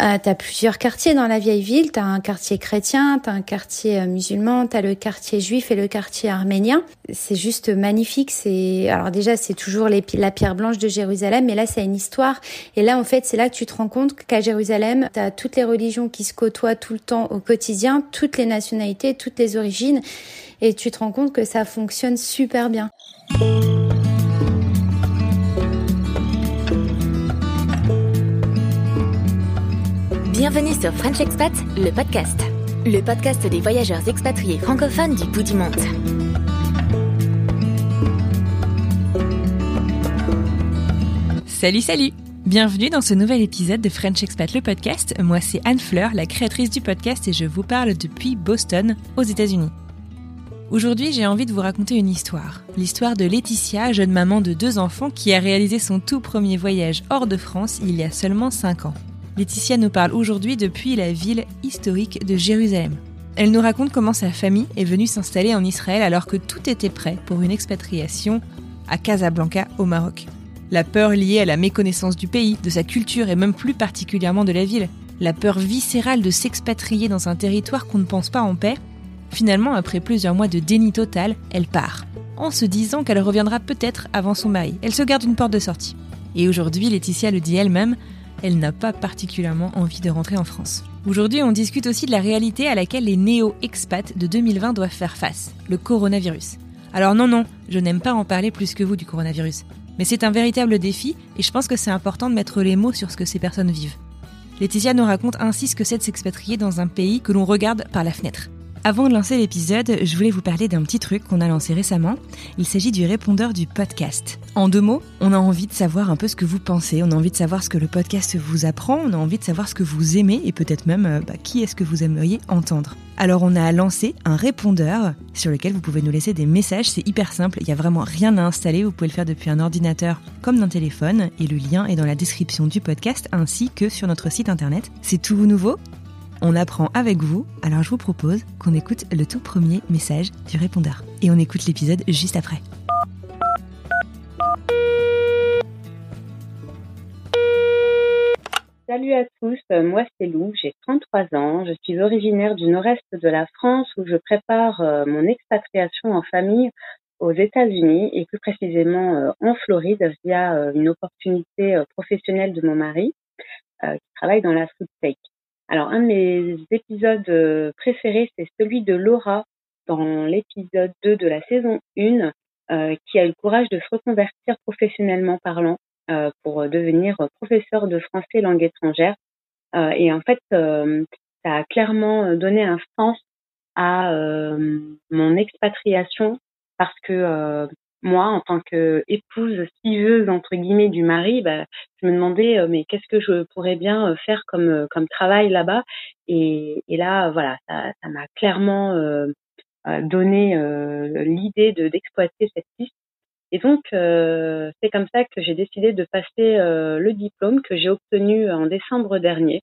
Euh, tu as plusieurs quartiers dans la vieille ville. Tu as un quartier chrétien, tu as un quartier euh, musulman, tu as le quartier juif et le quartier arménien. C'est juste magnifique. C'est Alors déjà, c'est toujours la pierre blanche de Jérusalem, mais là, c'est une histoire. Et là, en fait, c'est là que tu te rends compte qu'à Jérusalem, tu as toutes les religions qui se côtoient tout le temps au quotidien, toutes les nationalités, toutes les origines. Et tu te rends compte que ça fonctionne super bien. Bienvenue sur French Expat, le podcast. Le podcast des voyageurs expatriés francophones du bout du monde. Salut, salut Bienvenue dans ce nouvel épisode de French Expat, le podcast. Moi, c'est Anne Fleur, la créatrice du podcast, et je vous parle depuis Boston, aux États-Unis. Aujourd'hui, j'ai envie de vous raconter une histoire. L'histoire de Laetitia, jeune maman de deux enfants qui a réalisé son tout premier voyage hors de France il y a seulement 5 ans. Laetitia nous parle aujourd'hui depuis la ville historique de Jérusalem. Elle nous raconte comment sa famille est venue s'installer en Israël alors que tout était prêt pour une expatriation à Casablanca au Maroc. La peur liée à la méconnaissance du pays, de sa culture et même plus particulièrement de la ville. La peur viscérale de s'expatrier dans un territoire qu'on ne pense pas en paix. Finalement, après plusieurs mois de déni total, elle part. En se disant qu'elle reviendra peut-être avant son mari. Elle se garde une porte de sortie. Et aujourd'hui, Laetitia le dit elle-même, elle n'a pas particulièrement envie de rentrer en France. Aujourd'hui, on discute aussi de la réalité à laquelle les néo-expats de 2020 doivent faire face, le coronavirus. Alors non, non, je n'aime pas en parler plus que vous du coronavirus. Mais c'est un véritable défi et je pense que c'est important de mettre les mots sur ce que ces personnes vivent. Laetitia nous raconte ainsi ce que c'est de s'expatrier dans un pays que l'on regarde par la fenêtre. Avant de lancer l'épisode, je voulais vous parler d'un petit truc qu'on a lancé récemment. Il s'agit du répondeur du podcast. En deux mots, on a envie de savoir un peu ce que vous pensez, on a envie de savoir ce que le podcast vous apprend, on a envie de savoir ce que vous aimez et peut-être même euh, bah, qui est-ce que vous aimeriez entendre. Alors on a lancé un répondeur sur lequel vous pouvez nous laisser des messages, c'est hyper simple, il n'y a vraiment rien à installer, vous pouvez le faire depuis un ordinateur comme d'un téléphone et le lien est dans la description du podcast ainsi que sur notre site internet. C'est tout nouveau, on apprend avec vous, alors je vous propose qu'on écoute le tout premier message du répondeur. Et on écoute l'épisode juste après. Salut à tous, moi c'est Lou, j'ai 33 ans, je suis originaire du nord-est de la France où je prépare euh, mon expatriation en famille aux États-Unis et plus précisément euh, en Floride via euh, une opportunité professionnelle de mon mari qui travaille dans la food tech. Alors, un de mes épisodes euh, préférés, c'est celui de Laura dans l'épisode 2 de la saison 1, euh, qui a eu le courage de se reconvertir professionnellement parlant euh, pour devenir professeur de français langue étrangère. et en fait, ça a clairement donné un sens à mon expatriation parce que moi, en tant qu'épouse suiveuse entre guillemets du mari, bah, je me demandais euh, mais qu'est-ce que je pourrais bien euh, faire comme euh, comme travail là-bas? Et, et là voilà ça m'a clairement donné l'idée de d'exploiter cette piste. Et donc c'est comme ça que j'ai décidé de passer le diplôme que j'ai obtenu en décembre dernier.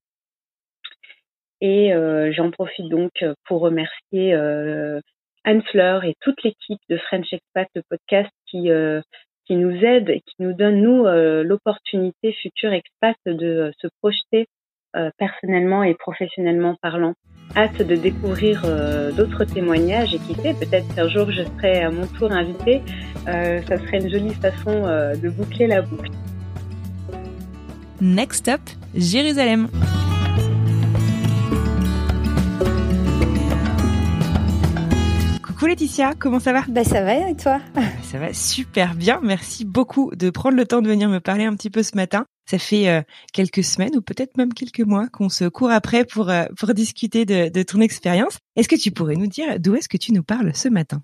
Et j'en profite donc pour remercier Anne Fleur et toute l'équipe de French Expat, le podcast qui euh, qui nous aide et qui nous donne nous euh, l'opportunité future expat de euh, se projeter personnellement et professionnellement parlant. Hâte de découvrir d'autres témoignages et qui sait peut-être qu'un jour je serai à mon tour invitée. ça serait une jolie façon de boucler la boucle. Next up, Jérusalem. Coucou Laetitia, comment ça va? Bah ça va et toi? Ça va super bien, merci beaucoup de prendre le temps de venir me parler un petit peu ce matin. Ça fait euh, quelques semaines ou peut-être même quelques mois qu'on se court après pour euh, pour discuter de, de ton expérience. Est-ce que tu pourrais nous dire d'où est-ce que tu nous parles ce matin?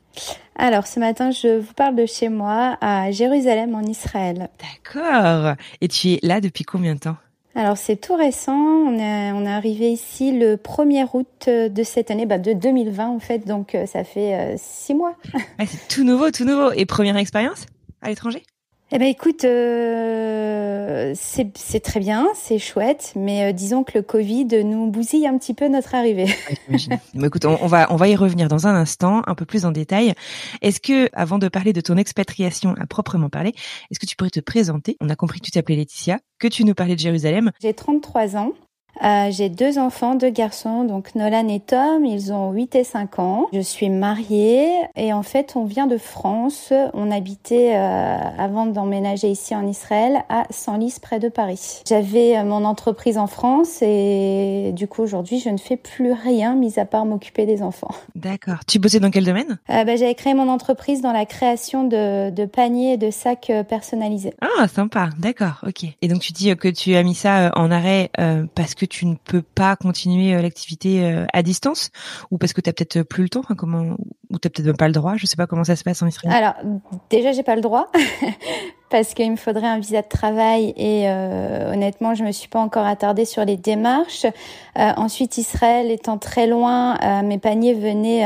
Alors ce matin, je vous parle de chez moi à Jérusalem en Israël. D'accord. Et tu es là depuis combien de temps? Alors c'est tout récent, on est, on est arrivé ici le 1er août de cette année, bah de 2020 en fait, donc euh, ça fait six mois. c'est tout nouveau, tout nouveau. Et première expérience à l'étranger? Eh ben écoute, euh, c'est très bien, c'est chouette, mais euh, disons que le Covid nous bousille un petit peu notre arrivée. Écoute, on, va on va y revenir dans un instant, un peu plus en détail. Est-ce que, avant de parler de ton expatriation à proprement parler, est-ce que tu pourrais te présenter? On a compris que tu t'appelais Laetitia, que tu nous parlais de Jérusalem. J'ai 33 ans. Euh, j'ai deux enfants, deux garçons, donc Nolan et Tom, ils ont 8 et 5 ans. Je suis mariée et en fait on vient de France. On habitait euh, avant d'emménager ici en Israël à Senlis près de Paris. J'avais euh, mon entreprise en France et du coup aujourd'hui je ne fais plus rien mis à part m'occuper des enfants. D'accord. Tu bossais dans quel domaine? Bah, J'avais créé mon entreprise dans la création de, de paniers et de sacs personnalisés. Ah sympa, d'accord, ok. Et donc tu dis que tu as mis ça en arrêt parce que tu ne peux pas continuer euh, l'activité euh, à distance ou parce que tu as peut-être plus le temps comment ou tu peut-être même pas le droit je sais pas comment ça se passe en Israël. Alors déjà j'ai pas le droit parce qu'il me faudrait un visa de travail et euh, honnêtement je me suis pas encore attardée sur les démarches. Euh, ensuite Israël étant très loin, euh, mes paniers venaient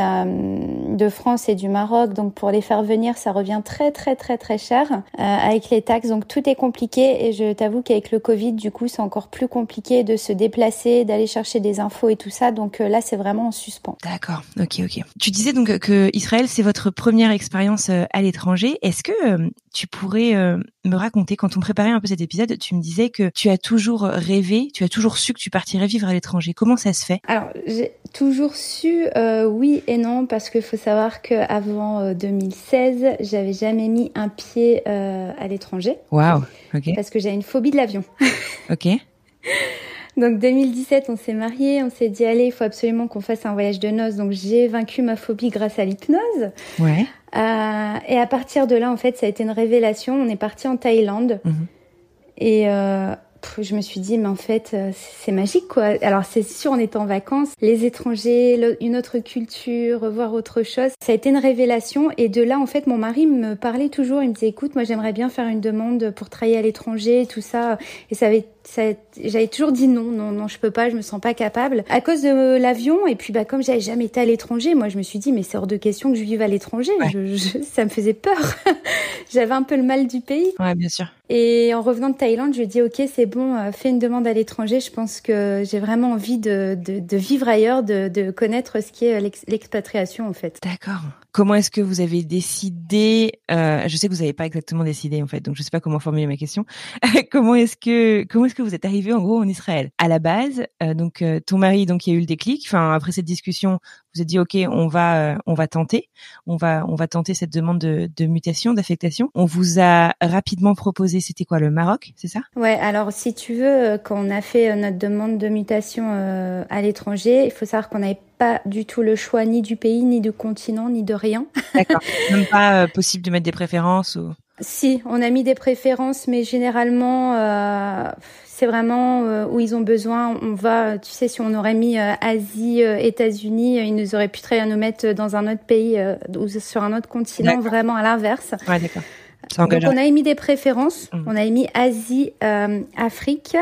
de France et du Maroc donc pour les faire venir ça revient très très très très cher avec les taxes donc tout est compliqué et je t'avoue qu'avec le Covid du coup c'est encore plus compliqué de se déplacer, d'aller chercher des infos et tout ça donc là c'est vraiment en suspens. D'accord, ok ok. Tu disais donc que Israël c'est votre première expérience à l'étranger. Est-ce que tu pourrais euh, me raconter quand on préparait un peu cet épisode, tu me disais que tu as toujours rêvé, tu as toujours su que tu partirais vivre à l'étranger. Comment ça se fait? Alors j'ai toujours su euh, oui et non parce qu'il faut savoir qu'avant 2016, euh, j'avais jamais mis un pied à l'étranger. Waouh. Ok. Parce que j'ai une phobie de l'avion. ok. Donc 2017, on s'est mariés, on s'est dit allez, il faut absolument qu'on fasse un voyage de noces. Donc j'ai vaincu ma phobie grâce à l'hypnose. Ouais. Euh, et à partir de là, en fait, ça a été une révélation. On est parti en Thaïlande. Mhm. Et euh, je me suis dit, mais en fait, euh, c'est magique, quoi. Alors, c'est sûr, on était en vacances, les étrangers, une autre culture, voir autre chose. Ça a été une révélation. Et de là, en fait, mon mari me parlait toujours. Il me disait, écoute, moi, j'aimerais bien faire une demande pour travailler à l'étranger, tout ça. Et ça avait j'avais toujours dit non, non, non, je peux pas, je me sens pas capable à cause de l'avion. Et puis, bah, comme j'avais jamais été à l'étranger, moi, je me suis dit, mais c'est hors de question que je vive à l'étranger. ça me faisait peur. j'avais un peu le mal du pays. Ouais, bien sûr. Et en revenant de Thaïlande, je dis, ok, c'est bon, euh, fais une demande à l'étranger. Je pense que j'ai vraiment envie de, de, de vivre ailleurs, de, de connaître ce qui est l'expatriation, en fait. D'accord. Comment est-ce que vous avez décidé euh, Je sais que vous n'avez pas exactement décidé en fait, donc je ne sais pas comment formuler ma question. comment est-ce que comment est-ce que vous êtes arrivé en gros en Israël? À la base, euh, donc euh, ton mari donc il y a eu le déclic. Enfin après cette discussion, vous avez dit ok, on va euh, on va tenter, on va on va tenter cette demande de, de mutation, d'affectation. On vous a rapidement proposé, c'était quoi le Maroc, c'est ça? Ouais. Alors si tu veux, quand on a fait notre demande de mutation à l'étranger, il faut savoir qu'on avait pas du tout le choix ni du pays, ni du continent, ni de rien. D'accord. Même pas euh, possible de mettre des préférences ou... Si, on a mis des préférences, mais généralement, euh, c'est vraiment euh, où ils ont besoin. On va, tu sais, si on aurait mis Asie, États-Unis, ils nous auraient pu très bien nous mettre dans un autre pays ou sur un autre continent, vraiment à l'inverse. Ouais, d'accord. Donc on a émis des préférences. Mmh. On a émis Asie, euh, Afrique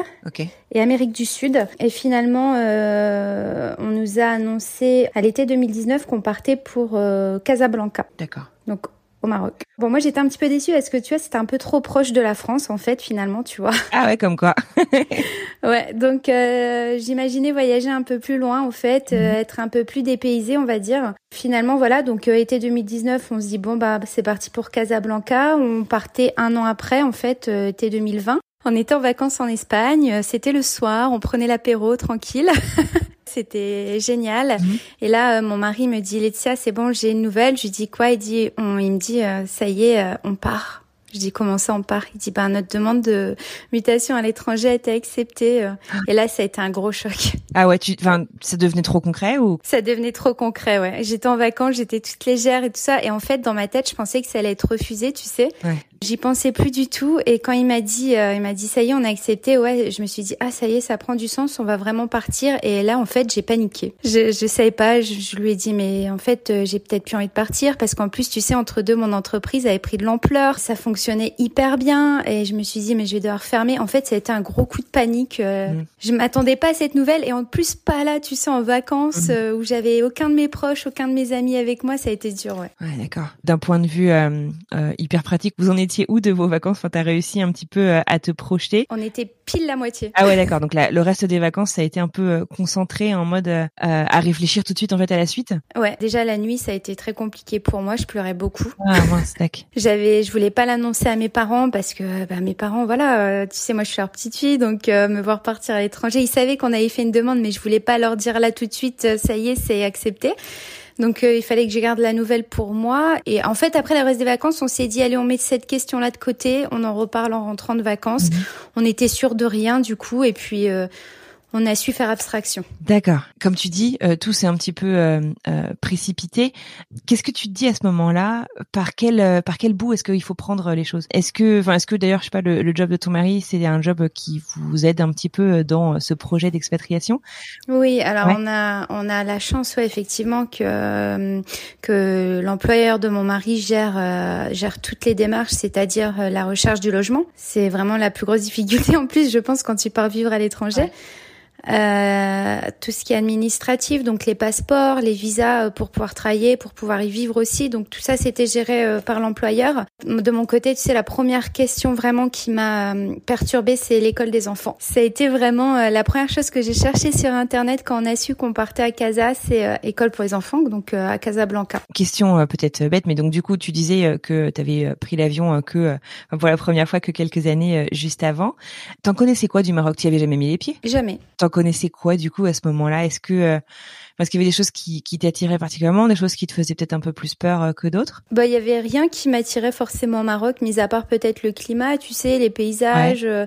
et Amérique du Sud. Et finalement, euh, on nous a annoncé à l'été 2019 qu'on partait pour euh, Casablanca. D'accord. Donc au Maroc. Bon, moi j'étais un petit peu déçue parce que tu vois, c'était un peu trop proche de la France en fait, finalement, tu vois. Ah ouais, comme quoi. ouais, donc euh, j'imaginais voyager un peu plus loin en fait, euh, mhm. être un peu plus dépaysé, on va dire. Finalement, voilà, donc euh, été 2019, on se dit bon bah c'est parti pour Casablanca. On partait un an après en fait, été 2020. On était en vacances en Espagne, c'était le soir, on prenait l'apéro tranquille. C'était génial. Mhm. Et là, euh, mon mari me dit, Laetitia, c'est bon, j'ai une nouvelle. Je lui dis quoi? Il dit, on, il me dit, euh, ça y est, euh, on part. Je dis comment ça on part? Il dit bah notre demande de mutation à l'étranger a été acceptée. euh. Et là ça a été un gros choc. Ah ouais, tu, enfin, ça devenait trop concret ou? Ça devenait trop concret, ouais. J'étais en vacances, j'étais toute légère et tout ça. Et en fait, dans ma tête, je pensais que ça allait être refusé, tu sais. Ouais. J'y pensais plus du tout. Et quand il m'a dit, euh, il m'a dit, ça y est, on a accepté. Ouais, je me suis dit, ah, ça y est, ça prend du sens. On va vraiment partir. Et là, en fait, j'ai paniqué. Je, je savais pas. Je, je lui ai dit, mais en fait, euh, j'ai peut-être plus envie de partir parce qu'en plus, tu sais, entre deux, mon entreprise avait pris de l'ampleur. Ça fonctionnait hyper bien. Et je me suis dit, mais je vais devoir fermer. En fait, ça a été un gros coup de panique. euh, Mm. Je m'attendais pas à cette nouvelle. Et en plus, pas là, tu sais, en vacances, euh, où j'avais aucun de mes proches, aucun de mes amis avec moi. Ça a été dur, ouais. Ouais, d'accord. D'un point de vue hyper pratique, vous en étiez où de vos vacances Enfin, t'as réussi un petit peu euh, à te projeter. On était pile la moitié. Ah ouais, d'accord. Donc la- le reste des vacances, ça a été un peu euh, concentré en mode euh, à réfléchir tout de suite en fait à la suite. Ouais, déjà la nuit, ça a été très compliqué pour moi. Je pleurais beaucoup. Ah mince, tac. J'avais, je voulais pas l'annoncer à mes parents parce que bah, mes parents, voilà, tu sais, moi je suis leur petite fille, donc euh, me voir partir à l'étranger, ils savaient qu'on avait fait une demande, mais je voulais pas leur dire là tout de suite, ça y est, c'est accepté. Donc euh, il fallait que je garde la nouvelle pour moi. Et en fait, après le reste des vacances, on s'est dit allez, on met cette question-là de côté, on en reparle en rentrant de vacances. On était sûr de rien du coup, et puis euh, on a su faire abstraction. D'accord. Comme tu dis, euh, tout s'est un petit peu euh, euh, précipité. Qu'est-ce que tu te dis à ce moment-là? Par quel euh, par quel bout est-ce qu'il faut prendre les choses? Est-ce que, enfin, est-ce que d'ailleurs, je sais pas, le, le job de ton mari, c'est un job qui vous aide un petit peu dans ce projet d'expatriation? Oui, alors Ouais. on a on a la chance, ouais, effectivement, que euh, que l'employeur de mon mari gère euh, gère toutes les démarches, c'est-à-dire euh, la recherche du logement. C'est vraiment la plus grosse difficulté en plus, je pense, quand tu pars vivre à l'étranger. Euh, tout ce qui est administratif, donc les passeports, les visas euh, pour pouvoir travailler, pour pouvoir y vivre aussi. Donc tout ça, c'était géré euh, par l'employeur. De mon côté, tu sais, la première question vraiment qui m'a perturbée, c'est l'école des enfants. Ça a été vraiment la première chose que j'ai cherché sur Internet quand on a su qu'on partait à Casa, c'est école pour les enfants, donc à Casablanca. Question peut-être bête, mais donc du coup, tu disais que tu avais pris l'avion que pour la première fois que quelques années juste avant. T'en connaissais quoi du Maroc? Tu y avais jamais mis les pieds? Jamais. T'en connaissais quoi du coup à ce moment-là? Est-ce que euh, parce qu'il y avait des choses qui, qui t'attiraient particulièrement, des choses qui te faisaient peut-être un peu plus peur euh, que d'autres? Bah, il y avait rien qui m'attirait forcément au Maroc, mis à part peut-être le climat, tu sais, les paysages. euh,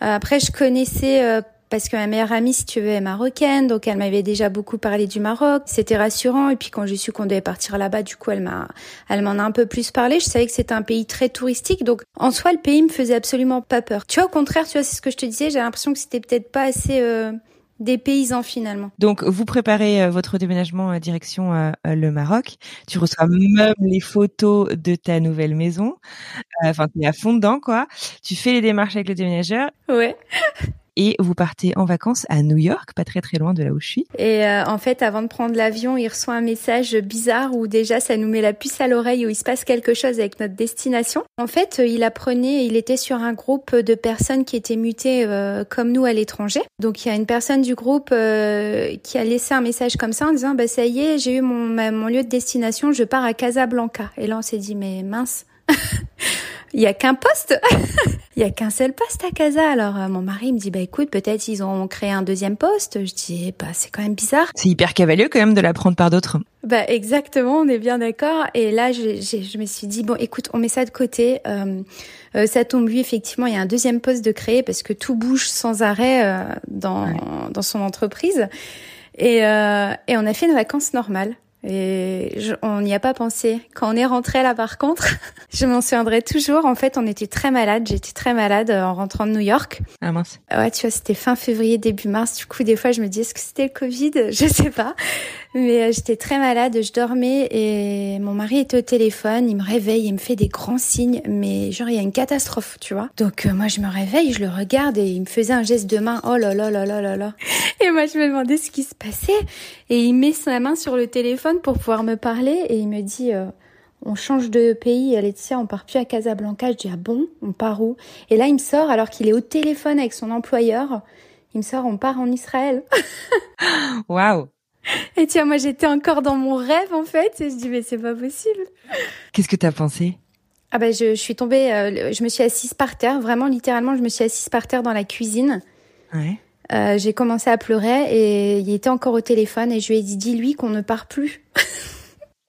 après, je connaissais euh, parce que ma meilleure amie, si tu veux, est marocaine, donc elle m'avait déjà beaucoup parlé du Maroc. C'était rassurant. Et puis quand j'ai su qu'on devait partir là-bas, du coup, elle m'a, elle m'en a un peu plus parlé. Je savais que c'était un pays très touristique, donc en soi, le pays me faisait absolument pas peur. Tu vois, au contraire, tu vois, c'est ce que je te disais. J'ai l'impression que c'était peut-être pas assez euh, des paysans finalement. Donc, vous préparez euh, votre déménagement euh, direction euh, euh, le Maroc. Tu reçois même les photos de ta nouvelle maison. Euh, Enfin, tu es à fond dedans, quoi. Tu fais les démarches avec le déménageur Ouais. Et vous partez en vacances à New York, pas très très loin de là où je suis. Et euh, en fait, avant de prendre l'avion, il reçoit un message bizarre où déjà ça nous met la puce à l'oreille, où il se passe quelque chose avec notre destination. En fait, euh, il apprenait, il était sur un groupe de personnes qui étaient mutées euh, comme nous à l'étranger. Donc il y a une personne du groupe qui a laissé un message comme ça en disant bah ça y est, j'ai eu mon lieu de destination, je pars à Casablanca. Et là on s'est dit mais mince. Il y a qu'un poste, il y a qu'un seul poste à Casa. Alors euh, mon mari me dit bah écoute peut-être ils ont créé un deuxième poste. Je dis bah c'est quand même bizarre. C'est hyper cavalier quand même de l'apprendre par d'autres. Bah exactement, on est bien d'accord. Et là, j'ai- je me suis dit bon, écoute, on met ça de côté. Euh, euh, ça tombe lui, effectivement, il y a un deuxième poste de créer parce que tout bouge sans arrêt euh, dans dans son entreprise. Et euh, et on a fait une vacances normale. Et je- on n'y a pas pensé. Quand on est rentré là, par contre, je m'en souviendrai toujours. En fait, on était très malade. J'étais très malade euh, en rentrant de New York. Ah mince. Ouais, tu vois, c'était fin février, début mars. Du coup, des fois, je me dis, est-ce que c'était le Covid? Je sais pas. Mais euh, j'étais très malade, je dormais et mon mari était au téléphone. Il me réveille, il me fait des grands signes, mais genre, il y a une catastrophe, tu vois. Donc, euh, moi, je me réveille, je le regarde et il me faisait un geste de main. Oh là là là là là là. Et moi, je me demandais ce qui se passait. Et il met sa main sur le téléphone pour pouvoir me parler et il me dit... euh, on change de pays, Laetitia, on part plus à Casablanca. Je dis, ah bon, on part où? Et là, il me sort, alors qu'il est au téléphone avec son employeur, il me sort, on part en Israël. Waouh. Et tiens, moi, j'étais encore dans mon rêve, en fait, et je dis, mais c'est pas possible. Qu'est-ce que t'as pensé? Ah ben, je, je suis tombée, euh, je me suis assise par terre, vraiment, littéralement, je me suis assise par terre dans la cuisine. Ouais. Euh, j'ai commencé à pleurer et il était encore au téléphone et je lui ai dit, dis-lui qu'on ne part plus.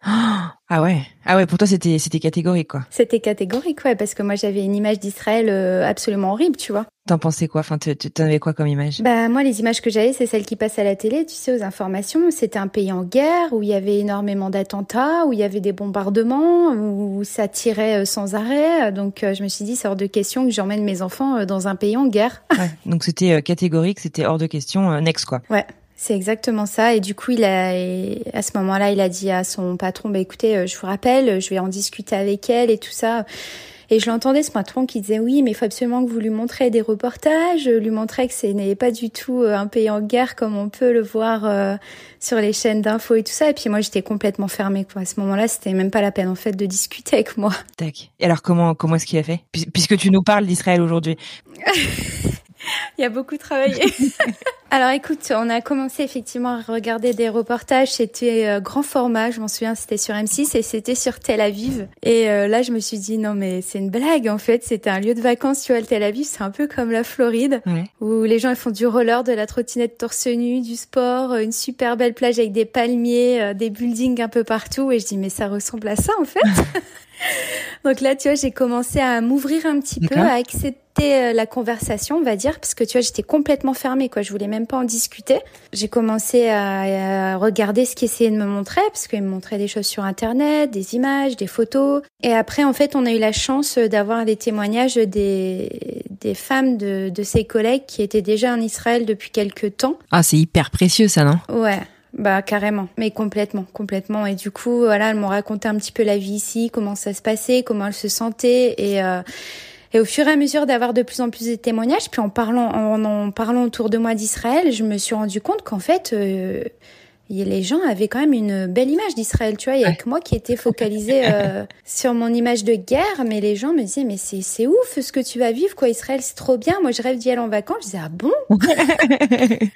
Ah Ah ouais, ah ouais, pour toi c'était c'était catégorique quoi. C'était catégorique ouais, parce que moi j'avais une image d'Israël euh, absolument horrible, tu vois. T'en pensais quoi? Enfin, t'en avais quoi comme image? Bah moi, les images que j'avais, c'est celles qui passent à la télé, tu sais, aux informations. C'était un pays en guerre où il y avait énormément d'attentats, où il y avait des bombardements, où ça tirait euh, sans arrêt. Donc euh, je me suis dit, c'est hors de question que j'emmène mes enfants dans un pays en guerre. Ouais, donc c'était catégorique, c'était hors de question, next quoi. Ouais. C'est exactement ça. Et du coup, il a, à ce moment-là, il a dit à son patron, bah, écoutez, euh, je vous rappelle, je vais en discuter avec elle et tout ça. Et je l'entendais, ce patron qui disait oui, mais il faut absolument que vous lui montrez des reportages, lui montrer que ce n'est pas du tout euh, un pays en guerre comme on peut le voir euh, sur les chaînes d'infos et tout ça. Et puis moi, j'étais complètement fermée, quoi. À ce moment-là, c'était même pas la peine, en fait, de discuter avec moi. Tac. Et alors, comment, comment est-ce qu'il a fait? Puisque tu nous parles d'Israël aujourd'hui. Il y a beaucoup travaillé. Alors écoute, on a commencé effectivement à regarder des reportages. C'était euh, grand format, je m'en souviens, c'était sur M6 et c'était sur Tel Aviv. Et euh, là, je me suis dit non mais c'est une blague en fait. C'était un lieu de vacances, tu vois, le Tel Aviv, c'est un peu comme la Floride où les gens ils font du roller, de la trottinette torse nu, du sport, une super belle plage avec des palmiers, euh, des buildings un peu partout. Et je dis mais ça ressemble à ça en fait. Donc là, tu vois, j'ai commencé à m'ouvrir un petit peu, à accepter euh, la conversation, on va dire, parce que tu vois, j'étais complètement fermée, quoi. Je voulais même pas en discuter. J'ai commencé à, regarder ce qu'il essayait de me montrer, parce qu'il me montrait des choses sur Internet, des images, des photos. Et après, en fait, on a eu la chance d'avoir des témoignages des, des femmes de, de ses collègues qui étaient déjà en Israël depuis quelques temps. Ah, c'est hyper précieux, ça, non? Ouais. Bah carrément, mais complètement, complètement. Et du coup, voilà, elles m'ont raconté un petit peu la vie ici, comment ça se passait, comment elles se sentaient, et euh, et au fur et à mesure d'avoir de plus en plus de témoignages, puis en parlant en, parlant autour de moi d'Israël, je me suis rendu compte qu'en fait, euh, les gens avaient quand même une belle image d'Israël, tu vois. Il y a que moi qui étais focalisée euh, sur mon image de guerre, mais les gens me disaient, mais c'est, c'est ouf ce que tu vas vivre, quoi. Israël, c'est trop bien. Moi, je rêve d'y aller en vacances. Je disais, ah bon?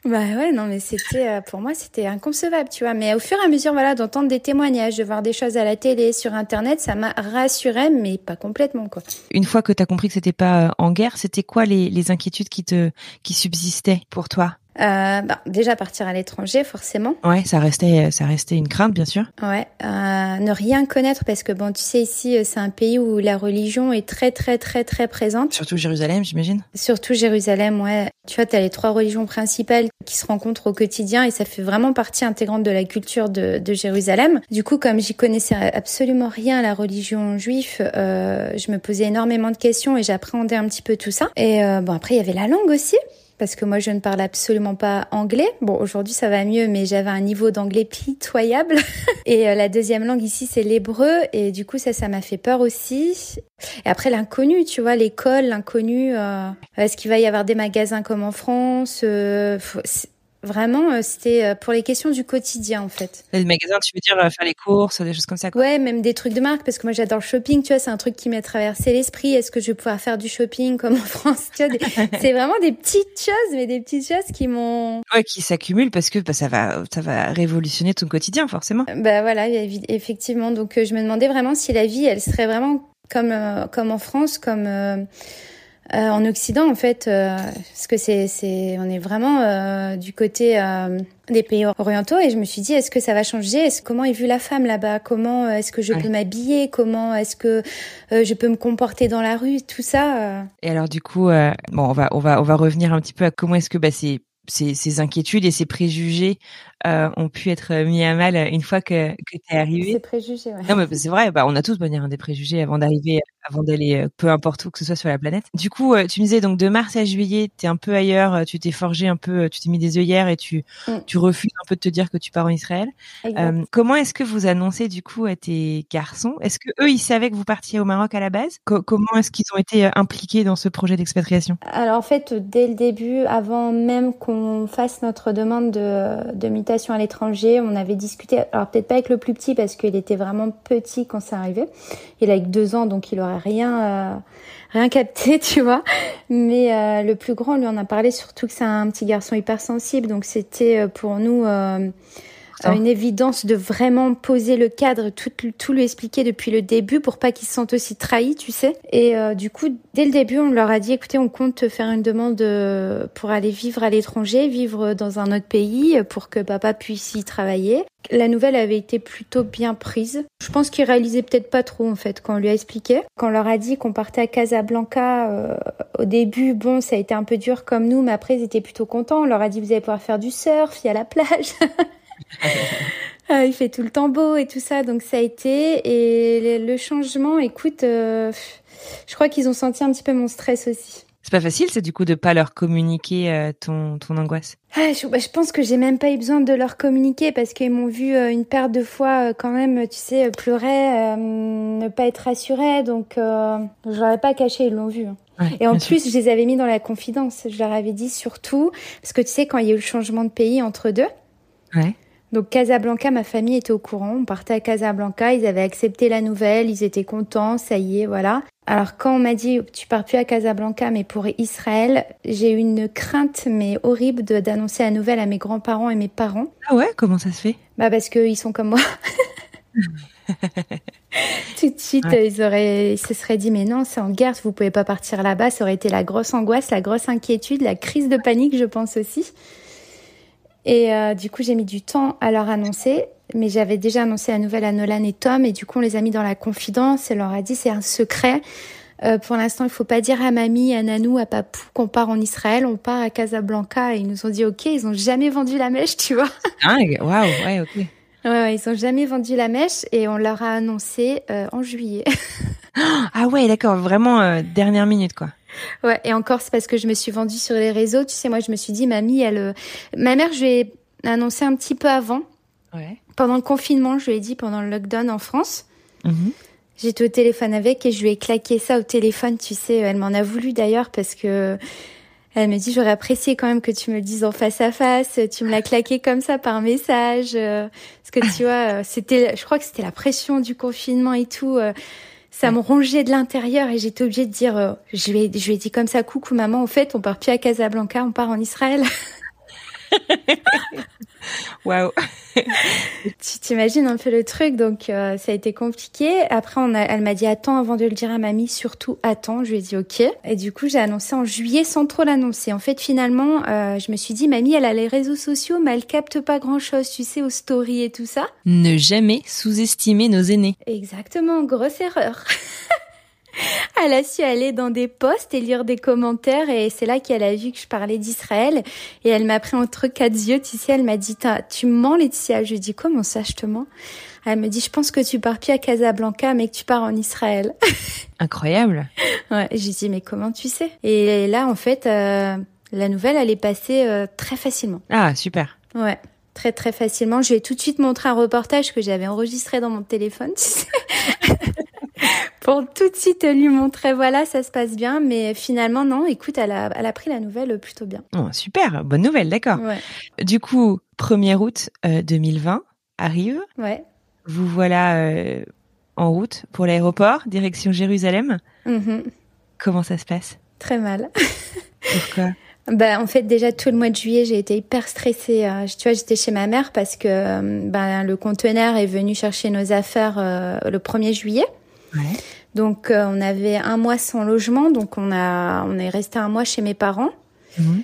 bah ouais, non, mais c'était, euh, pour moi, c'était inconcevable, tu vois. Mais au fur et à mesure, voilà, d'entendre des témoignages, de voir des choses à la télé, sur Internet, ça m'a rassurée, mais pas complètement, quoi. Une fois que tu as compris que c'était pas euh, en guerre, c'était quoi les, les inquiétudes qui te, qui subsistaient pour toi? Euh, bah, déjà partir à l'étranger, forcément. Ouais, ça restait, ça restait une crainte, bien sûr. Ouais, euh, ne rien connaître parce que bon, tu sais ici, euh, c'est un pays où la religion est très très très très présente. Surtout Jérusalem, j'imagine. Surtout Jérusalem, ouais. Tu vois, t'as les trois religions principales qui se rencontrent au quotidien et ça fait vraiment partie intégrante de la culture de, de Jérusalem. Du coup, comme j'y connaissais absolument rien à la religion juive, euh, je me posais énormément de questions et j'appréhendais un petit peu tout ça. Et euh, bon, après, il y avait la langue aussi parce que moi je ne parle absolument pas anglais. Bon, aujourd'hui ça va mieux, mais j'avais un niveau d'anglais pitoyable. et euh, la deuxième langue ici c'est l'hébreu, et du coup ça, ça m'a fait peur aussi. Et après l'inconnu, tu vois, l'école, l'inconnu. Euh, est-ce qu'il va y avoir des magasins comme en France euh, Vraiment, euh, c'était euh, pour les questions du quotidien, en fait. Les magasins, tu veux dire euh, faire les courses, des choses comme ça quoi. Ouais, même des trucs de marque, parce que moi j'adore le shopping, tu vois, c'est un truc qui m'a traversé l'esprit. Est-ce que je vais pouvoir faire du shopping comme en France Tu vois, c'est vraiment des petites choses, mais des petites choses qui m'ont... Ouais, qui s'accumulent parce que bah, ça va ça va révolutionner ton quotidien, forcément. Bah voilà, effectivement. Donc je me demandais vraiment si la vie, elle serait vraiment comme, comme en France, comme... Euh, en Occident, en fait, euh, parce que c'est, c'est, on est vraiment euh, du côté des pays orientaux, et je me suis dit, est-ce que ça va changer? Est-ce comment est vue la femme là-bas? Comment est-ce que je peux m'habiller? Comment est-ce que je peux me comporter dans la rue? Tout ça. Et alors, du coup, bon, on va, on va, on va revenir un petit peu à comment est-ce que bah, c'est ces, ces, inquiétudes et ces préjugés euh, ont pu être mis à mal une fois que, que tu es arrivé. Ces préjugés, ouais. Non, mais c'est vrai, bah, on a tous dire, des préjugés avant d'arriver, avant d'aller euh, peu importe où que ce soit sur la planète. Du coup, euh, tu me disais donc de mars à juillet, tu es un peu ailleurs, tu t'es forgé un peu, tu t'es mis des œillères et tu, mm. tu refuses un peu de te dire que tu pars en Israël. Euh, comment est-ce que vous annoncez du coup à tes garçons? Est-ce que eux ils savaient que vous partiez au Maroc à la base? Comment est-ce qu'ils ont été impliqués dans ce projet d'expatriation? Alors en fait, dès le début, avant même qu'on fasse notre demande de, de à l'étranger. On avait discuté, alors peut-être pas avec le plus petit parce qu'il était vraiment petit quand ça arrivait. Il a que deux ans, donc il aurait rien, euh, rien capté, tu vois. Mais euh, le plus grand, lui, en a parlé surtout que c'est un petit garçon hypersensible, donc c'était euh, pour nous une évidence de vraiment poser le cadre, tout, tout lui expliquer depuis le début pour pas qu'il se sente aussi trahi, tu sais. Et euh, du coup, dès le début, on leur a dit, écoutez, on compte faire une demande euh, pour aller vivre à l'étranger, vivre dans un autre pays, pour que papa puisse y travailler. La nouvelle avait été plutôt bien prise. Je pense qu'ils réalisaient peut-être pas trop en fait quand on lui a expliqué. Quand on leur a dit qu'on partait à Casablanca, euh, au début, bon, ça a été un peu dur comme nous, mais après ils étaient plutôt contents. On leur a dit vous allez pouvoir faire du surf, il y a la plage. Ah, il fait tout le temps beau et tout ça, donc ça a été. Et le changement, écoute, euh, je crois qu'ils ont senti un petit peu mon stress aussi. C'est pas facile, c'est du coup de pas leur communiquer euh, ton, ton angoisse. Ah, je, bah, je, pense que j'ai même pas eu besoin de leur communiquer parce qu'ils m'ont vu euh, une paire de fois quand même, tu sais, pleurer, ne pas être rassurée, donc je leur ai pas caché, ils l'ont vu. Hein. et en plus, je les avais mis dans la confidence. Je leur avais dit surtout, parce que tu sais, quand il y a eu le changement de pays entre deux, ouais. Donc Casablanca, ma famille était au courant. On partait à Casablanca, ils avaient accepté la nouvelle, ils étaient contents, ça y est, voilà. Alors quand on m'a dit tu pars plus à Casablanca mais pour Israël, j'ai eu une crainte mais horrible d'annoncer la nouvelle à mes grands-parents et mes parents. Ah ouais, comment ça se fait? Bah parce qu'ils sont comme moi. Tout de suite, ils auraient, ils se seraient dit mais non, c'est en guerre, vous pouvez pas partir là-bas. Ça aurait été la grosse angoisse, la grosse inquiétude, la crise de panique, je pense aussi. Et euh, du coup, j'ai mis du temps à leur annoncer, mais j'avais déjà annoncé la nouvelle à Nolan et Tom, et du coup, on les a mis dans la confidence et leur a dit c'est un secret. Euh, pour l'instant, il faut pas dire à mamie, à Nanou, à papou qu'on part en Israël, on part à Casablanca. Et ils nous ont dit ok, ils ont jamais vendu la mèche, tu vois. Ah, waouh, ouais, ok. Ouais, ils ont jamais vendu la mèche et on leur a annoncé euh, en juillet. ah ouais, d'accord, vraiment euh, dernière minute quoi. Ouais, et encore, c'est parce que je me suis vendue sur les réseaux. Tu sais, moi, je me suis dit, mamie, elle. Euh, ma mère, je lui ai annoncé un petit peu avant. Ouais. Pendant le confinement, je lui ai dit, pendant le lockdown en France. Mhm. J'étais au téléphone avec et je lui ai claqué ça au téléphone. Tu sais, elle m'en a voulu d'ailleurs parce que. Elle me dit, j'aurais apprécié quand même que tu me le dises en face à face. Tu me l'as claqué comme ça par message. Euh, parce que tu vois, euh, c'était, je crois que c'était la pression du confinement et tout ça me rongeait de l'intérieur et j'étais obligée de dire, euh, je, lui ai, je lui ai dit comme ça, coucou maman, au fait, on part plus à Casablanca, on part en Israël. Waouh. tu t'imagines un peu le truc, donc euh, ça a été compliqué. Après, on a, elle m'a dit attends avant de le dire à mamie, surtout attends. Je lui ai dit ok. Et du coup, j'ai annoncé en juillet sans trop l'annoncer. En fait, finalement, euh, je me suis dit mamie, elle a les réseaux sociaux, mais elle capte pas grand chose, tu sais, aux stories et tout ça. Ne jamais sous-estimer nos aînés. Exactement, grosse erreur. elle a su aller dans des posts et lire des commentaires et c'est là qu'elle a vu que je parlais d'Israël et elle m'a pris entre quatre yeux, tu sais, elle m'a dit tu mens Laetitia, je lui ai dit comment ça je te mens? Elle me dit je pense que tu pars plus à Casablanca mais que tu pars en Israël. Incroyable. ouais, j'ai dit mais comment tu sais? Et là en fait euh, la nouvelle elle est passée euh, très facilement. Ah, super. Ouais très très facilement. Je lui ai tout de suite montré un reportage que j'avais enregistré dans mon téléphone, tu sais. pour tout de suite lui montrer voilà ça se passe bien mais finalement non écoute elle a, elle a pris la nouvelle plutôt bien oh, super bonne nouvelle d'accord ouais. du coup 1er août 2020 arrive ouais vous voilà euh, en route pour l'aéroport direction Jérusalem mm-hmm. comment ça se passe? Très mal pourquoi? Bah, en fait, déjà tout le mois de juillet, j'ai été hyper stressée. Euh, tu vois, j'étais chez ma mère parce que ben, le conteneur est venu chercher nos affaires euh, le 1er juillet. Ouais. Donc, euh, on avait un mois sans logement. Donc, on, a, on est resté un mois chez mes parents. Mmh.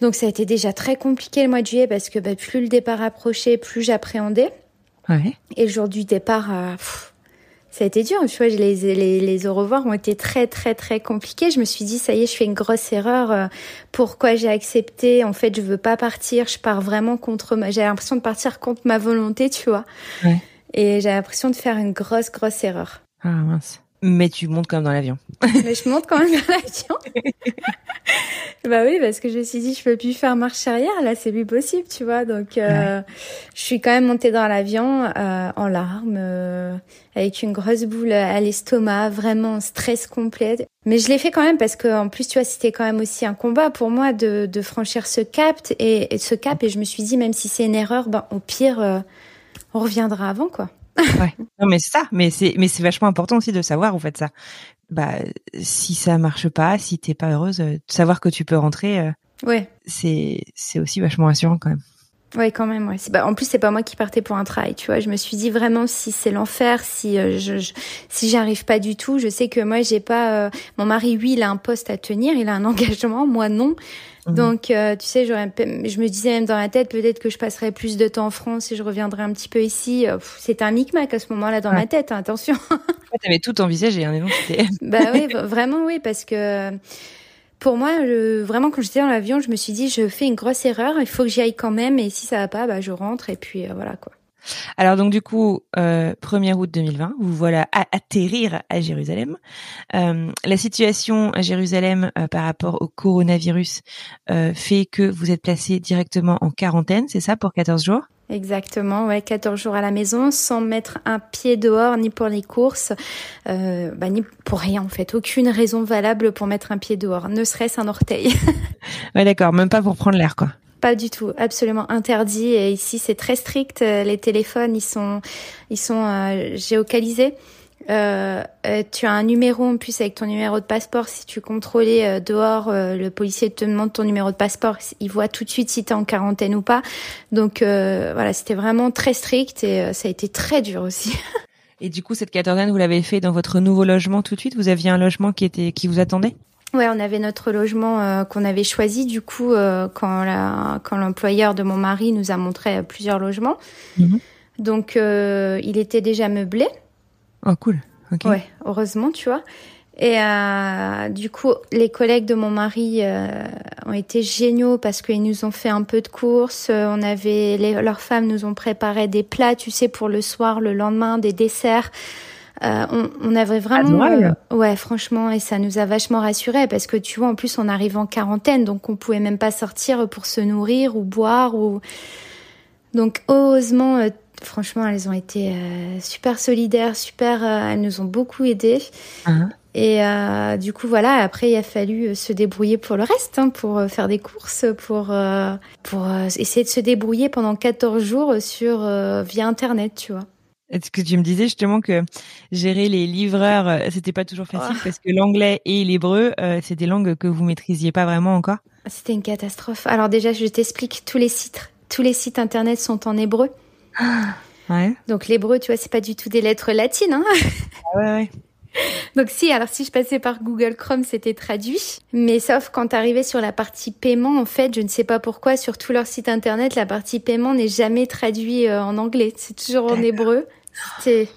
Donc, ça a été déjà très compliqué le mois de juillet parce que bah, plus le départ approchait, plus j'appréhendais. Ouais. Et le jour du départ, pff, ça a été dur. Tu vois, les, les, les au revoir ont été très, très, très compliqués. Je me suis dit, ça y est, je fais une grosse erreur. Euh, pourquoi j'ai accepté? En fait, je veux pas partir. Je pars vraiment contre ma... J'ai l'impression de partir contre ma volonté, tu vois. Ouais. Et j'ai l'impression de faire une grosse, grosse erreur. Ah mince. Mais tu montes quand même dans l'avion. Mais je monte quand même dans l'avion. bah oui, parce que je me suis dit, je peux plus faire marche arrière. Là, c'est plus possible, tu vois. Donc, euh, Ouais. je suis quand même montée dans l'avion euh, en larmes, euh, avec une grosse boule à l'estomac, vraiment stress complet. Mais je l'ai fait quand même parce que, en plus, tu vois, c'était quand même aussi un combat pour moi de, de franchir ce cap et, et ce cap. Et je me suis dit, même si c'est une erreur, ben au pire, euh, on reviendra avant, quoi. Ouais. Non mais c'est ça, mais c'est mais c'est vachement important aussi de savoir en fait ça. Bah si ça marche pas, si t'es pas heureuse, euh, savoir que tu peux rentrer, euh, Ouais. c'est c'est aussi vachement rassurant quand même. Ouais, quand même. Ouais. Bah, en plus, c'est pas moi qui partais pour un travail, tu vois. Je me suis dit vraiment si c'est l'enfer, si euh, je, je, si j'arrive pas du tout, je sais que moi j'ai pas. Mon mari, oui, il a un poste à tenir, il a un engagement, moi non. Mhm. Donc, euh, tu sais, j'aurais, je me disais même dans la tête, peut-être que je passerais plus de temps en France et je reviendrais un petit peu ici. C'était un micmac à ce moment-là dans ma tête, hein, attention. ouais, T'avais tout envisagé, hein, bah oui, vraiment oui, parce que pour moi, vraiment, quand j'étais dans l'avion, je me suis dit, je fais une grosse erreur, il faut que j'y aille quand même, et si ça va pas, bah, je rentre, et puis euh, voilà quoi. Alors donc du coup, euh, 1er août 2020, vous voilà à atterrir à Jérusalem. Euh, la situation à Jérusalem euh, par rapport au coronavirus euh, fait que vous êtes placé directement en quarantaine, c'est ça, pour 14 jours? Exactement, ouais, 14 jours à la maison, sans mettre un pied dehors, ni pour les courses, euh, bah, ni pour rien en fait. Aucune raison valable pour mettre un pied dehors, ne serait-ce un orteil. ouais, d'accord, même pas pour prendre l'air, quoi. Pas du tout, absolument interdit. Et ici, c'est très strict. Les téléphones, ils sont, ils sont euh, géocalisés. Euh, euh, tu as un numéro en plus avec ton numéro de passeport. Si tu contrôlais euh, dehors, le policier te demande ton numéro de passeport. Il voit tout de suite si tu es en quarantaine ou pas. Donc voilà, c'était vraiment très strict et ça a été très dur aussi. et du coup, cette quatorzaine, vous l'avez fait dans votre nouveau logement tout de suite? Vous aviez un logement qui était qui vous attendait? Ouais, on avait notre logement qu'on avait choisi du coup quand la, quand l'employeur de mon mari nous a montré plusieurs logements. Mhm. Donc il était déjà meublé. Oh, cool. Okay. Ouais, heureusement, tu vois. Et euh, du coup, les collègues de mon mari euh, ont été géniaux parce qu'ils nous ont fait un peu de courses. On avait les, leurs femmes nous ont préparé des plats, tu sais, pour le soir, le lendemain, des desserts. Euh, on, on, avait vraiment, euh, ouais, franchement, et ça nous a vachement rassurés parce que tu vois, en plus, on arrive en quarantaine, donc on pouvait même pas sortir pour se nourrir ou boire ou. Donc, heureusement, euh, franchement, elles ont été euh, super solidaires, super. Euh, elles nous ont beaucoup aidés. Uh-huh. Et euh, du coup, voilà. Après, il a fallu se débrouiller pour le reste, hein, pour faire des courses, pour pour essayer de se débrouiller pendant 14 jours sur via Internet, tu vois. Est-ce que tu me disais justement que gérer les livreurs, c'était pas toujours facile parce que l'anglais et l'hébreu, c'est des langues que vous maîtrisiez pas vraiment encore C'était une catastrophe. Alors déjà, je t'explique tous les sites. Tous les sites internet sont en hébreu. Ouais. Donc l'hébreu, tu vois, c'est pas du tout des lettres latines. Hein ah ouais, ouais. Donc si, alors si je passais par Google Chrome, c'était traduit. Mais sauf quand t'arrivais sur la partie paiement, en fait, je ne sais pas pourquoi, sur tout leur site internet, la partie paiement n'est jamais traduite euh, en anglais. C'est toujours en hébreu. C'était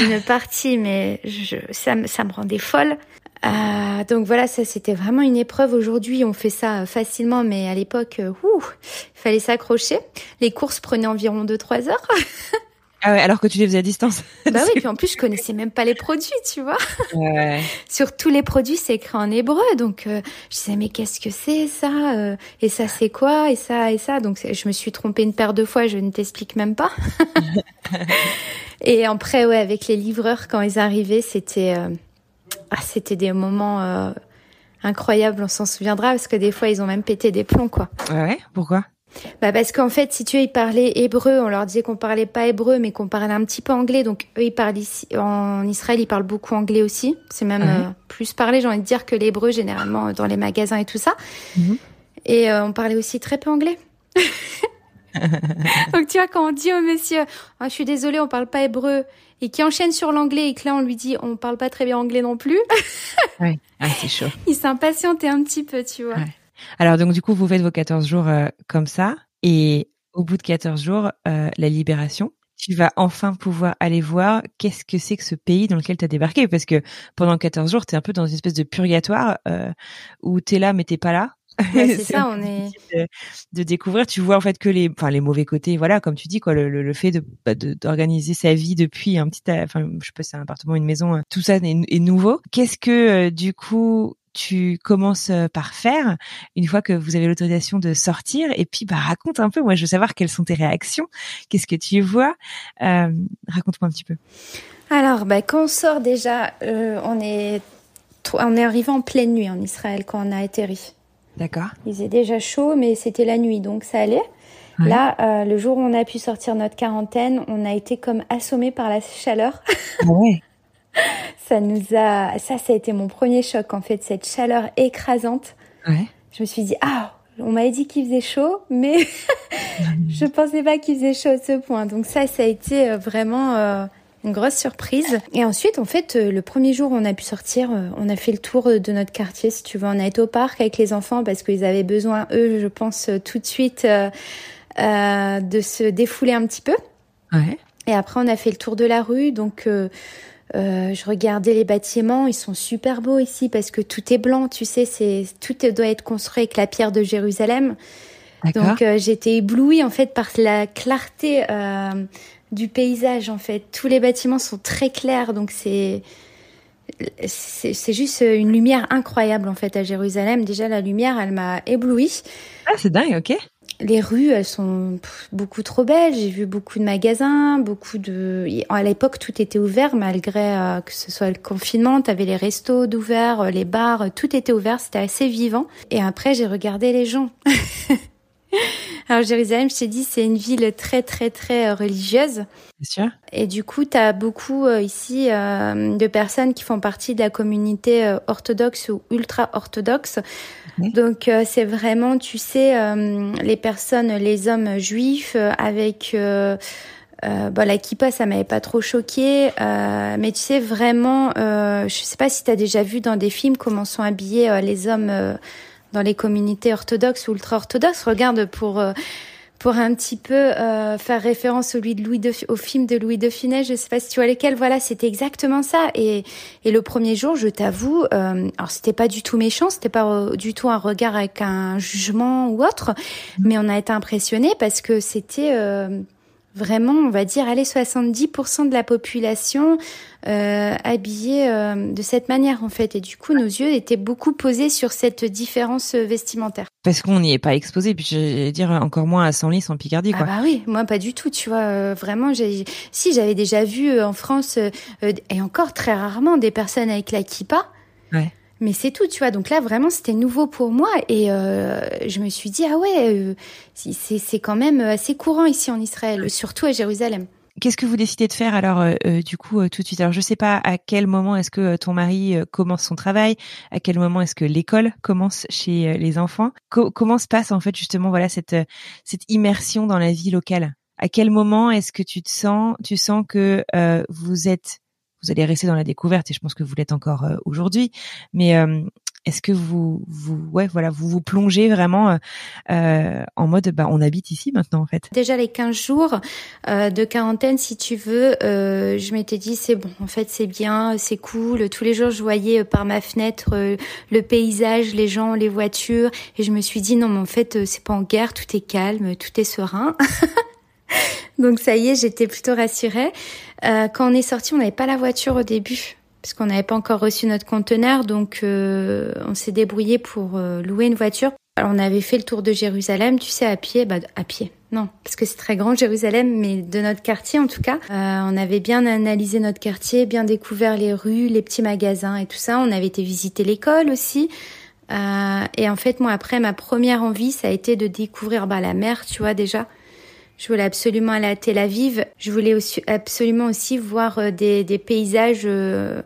une partie, mais je, ça, ça me rendait folle. Euh, donc voilà, ça c'était vraiment une épreuve. Aujourd'hui, on fait ça facilement, mais à l'époque, euh, il fallait s'accrocher. Les courses prenaient environ 2-3 heures. ah ouais, alors que tu les faisais à distance. bah oui, puis en plus, je connaissais même pas les produits, tu vois. Ouais. Sur tous les produits, c'est écrit en hébreu, donc euh, je disais mais qu'est-ce que c'est ça euh, Et ça c'est quoi Et ça et ça. Donc je me suis trompée une paire de fois, je ne t'explique même pas. et après, ouais, avec les livreurs quand ils arrivaient, c'était ah, c'était des moments euh, incroyables, on s'en souviendra, parce que des fois, ils ont même pété des plombs, quoi. Ouais, pourquoi? Bah parce qu'en fait, si tu veux, ils parlaient hébreu. On leur disait qu'on parlait pas hébreu, mais qu'on parlait un petit peu anglais. Donc eux, ils parlent ici en Israël, ils parlent beaucoup anglais aussi. C'est même euh, plus parlé, j'ai envie de dire, que l'hébreu généralement dans les magasins et tout ça. Mhm. Et euh, on parlait aussi très peu anglais. Donc tu vois, quand on dit au monsieur, oh, je suis désolée, on parle pas hébreu, et qui enchaîne sur l'anglais et que là on lui dit, on parle pas très bien anglais non plus. oui, ah, c'est chaud. Il s'impatientait un petit peu, tu vois. Alors donc du coup, vous faites vos 14 jours euh, comme ça, et au bout de 14 jours, euh, la libération. Tu vas enfin pouvoir aller voir qu'est-ce que c'est que ce pays dans lequel tu as débarqué. Parce que pendant 14 jours, tu es un peu dans une espèce de purgatoire euh, où tu es là mais t'es pas là c'est ça, on est de, découvrir. Tu vois en fait que les, enfin les mauvais côtés, voilà, comme tu dis quoi, le, le, fait de bah, d'organiser sa vie depuis un petit, enfin je sais pas, c'est un appartement, une maison, hein, tout ça est, nouveau. Qu'est-ce que euh, du coup tu commences euh, par faire une fois que vous avez l'autorisation de sortir et puis bah raconte un peu moi je veux savoir quelles sont tes réactions qu'est-ce que tu vois? Euh, raconte-moi un petit peu alors bah quand on sort déjà on est on est arrivé en pleine nuit en Israël quand on a atterri D'accord. Il faisait déjà chaud, mais c'était la nuit, donc ça allait. Là, euh, le jour où on a pu sortir notre quarantaine, on a été comme assommé par la chaleur. Ah ouais. ça nous a, ça, ça a été mon premier choc en fait, cette chaleur écrasante. Ouais. Je me suis dit ah, On m'avait dit qu'il faisait chaud, mais je pensais pas qu'il faisait chaud à ce point. Donc ça, ça a été euh, vraiment euh, une grosse surprise. Et ensuite, en fait, euh, le premier jour où on a pu sortir, on a fait le tour de notre quartier, si tu veux. On a été au parc avec les enfants parce qu'ils avaient besoin, eux, je pense, tout de suite euh, de se défouler un petit peu. Ouais. Et après, on a fait le tour de la rue. Donc, euh, je regardais les bâtiments. Ils sont super beaux ici parce que tout est blanc. Tu sais, c'est tout doit être construit avec la pierre de Jérusalem. Donc, euh, j'étais éblouie en fait par la clarté euh, du paysage. En fait, tous les bâtiments sont très clairs. Donc, c'est c'est c'est juste une lumière incroyable en fait à Jérusalem. Déjà, la lumière, elle m'a éblouie. Ah, c'est dingue, ok. Les rues, elles sont beaucoup trop belles. J'ai vu beaucoup de magasins, beaucoup de. À l'époque, tout était ouvert malgré euh, que ce soit le confinement. T'avais les restos d'ouvert, euh, les bars, euh, tout était ouvert. C'était assez vivant. Et après, j'ai regardé les gens. Alors Jérusalem, je t'ai dit, c'est une ville très très très euh, religieuse. C'est sûr. Et du coup, tu as beaucoup euh, ici euh, de personnes qui font partie de la communauté euh, orthodoxe ou ultra-orthodoxe. Donc, euh, c'est vraiment, tu sais, euh, les personnes, les hommes juifs euh, avec... Euh, bon, la kippa, ça m'avait pas trop choqué, euh, mais tu sais vraiment, euh, je sais pas si tu as déjà vu dans des films comment sont habillés les hommes euh, dans les communautés orthodoxes ou ultra-orthodoxes. Regarde pour euh, pour un petit peu euh, faire référence de Louis de, au film de Louis de Funès, je sais pas si tu vois lesquels. Voilà, c'était exactement ça. Et, et le premier jour, je t'avoue, euh, alors c'était pas du tout méchant, c'était pas euh, du tout un regard avec un jugement ou autre, mais on a été impressionnés parce que c'était euh, vraiment, on va dire, allez, 70% de la population euh, habillée euh, de cette manière en fait. Et du coup, nos yeux étaient beaucoup posés sur cette différence vestimentaire. Parce qu'on n'y est pas exposé, puis je vais dire encore moins à Senlis en Picardie, Ah quoi. bah oui, moi pas du tout, tu vois. euh, vraiment, j'ai, si j'avais déjà vu en France et encore très rarement des personnes avec la kippa. Ouais. Mais c'est tout, tu vois. Donc là, vraiment, c'était nouveau pour moi et euh, je me suis dit ah ouais, euh, c'est quand même assez courant ici en Israël, surtout à Jérusalem. Qu'est-ce que vous décidez de faire alors euh, euh, du coup euh, tout de suite? Alors je sais pas à quel moment est-ce que euh, ton mari euh, commence son travail, à quel moment est-ce que l'école commence chez euh, les enfants? Co- comment se passe en fait justement voilà cette euh, cette immersion dans la vie locale? À quel moment est-ce que tu te sens tu sens que euh, vous êtes vous allez rester dans la découverte et je pense que vous l'êtes encore euh, aujourd'hui, mais euh, est-ce que vous vous ouais voilà vous vous plongez vraiment euh, euh, en mode bah on habite ici maintenant en fait? Déjà les 15 jours euh, de quarantaine, si tu veux, euh, je m'étais dit c'est bon, en fait c'est bien, c'est cool. Tous les jours je voyais par ma fenêtre le paysage, les gens, les voitures, et je me suis dit non mais en fait c'est pas en guerre, tout est calme, tout est serein. Donc ça y est, j'étais plutôt rassurée. Euh, quand on est sorti, on n'avait pas la voiture au début parce qu'on n'avait pas encore reçu notre conteneur, donc euh, on s'est débrouillé pour euh, louer une voiture. Alors on avait fait le tour de Jérusalem, tu sais, à pied, bah à pied. Non, parce que c'est très grand Jérusalem, mais de notre quartier en tout cas. Euh, on avait bien analysé notre quartier, bien découvert les rues, les petits magasins et tout ça. On avait été visiter l'école aussi. Euh, et en fait, moi après, ma première envie, ça a été de découvrir bah, la mer, tu vois déjà. Je voulais absolument aller à Tel Aviv. Je voulais aussi, absolument aussi voir euh, des, des paysages euh,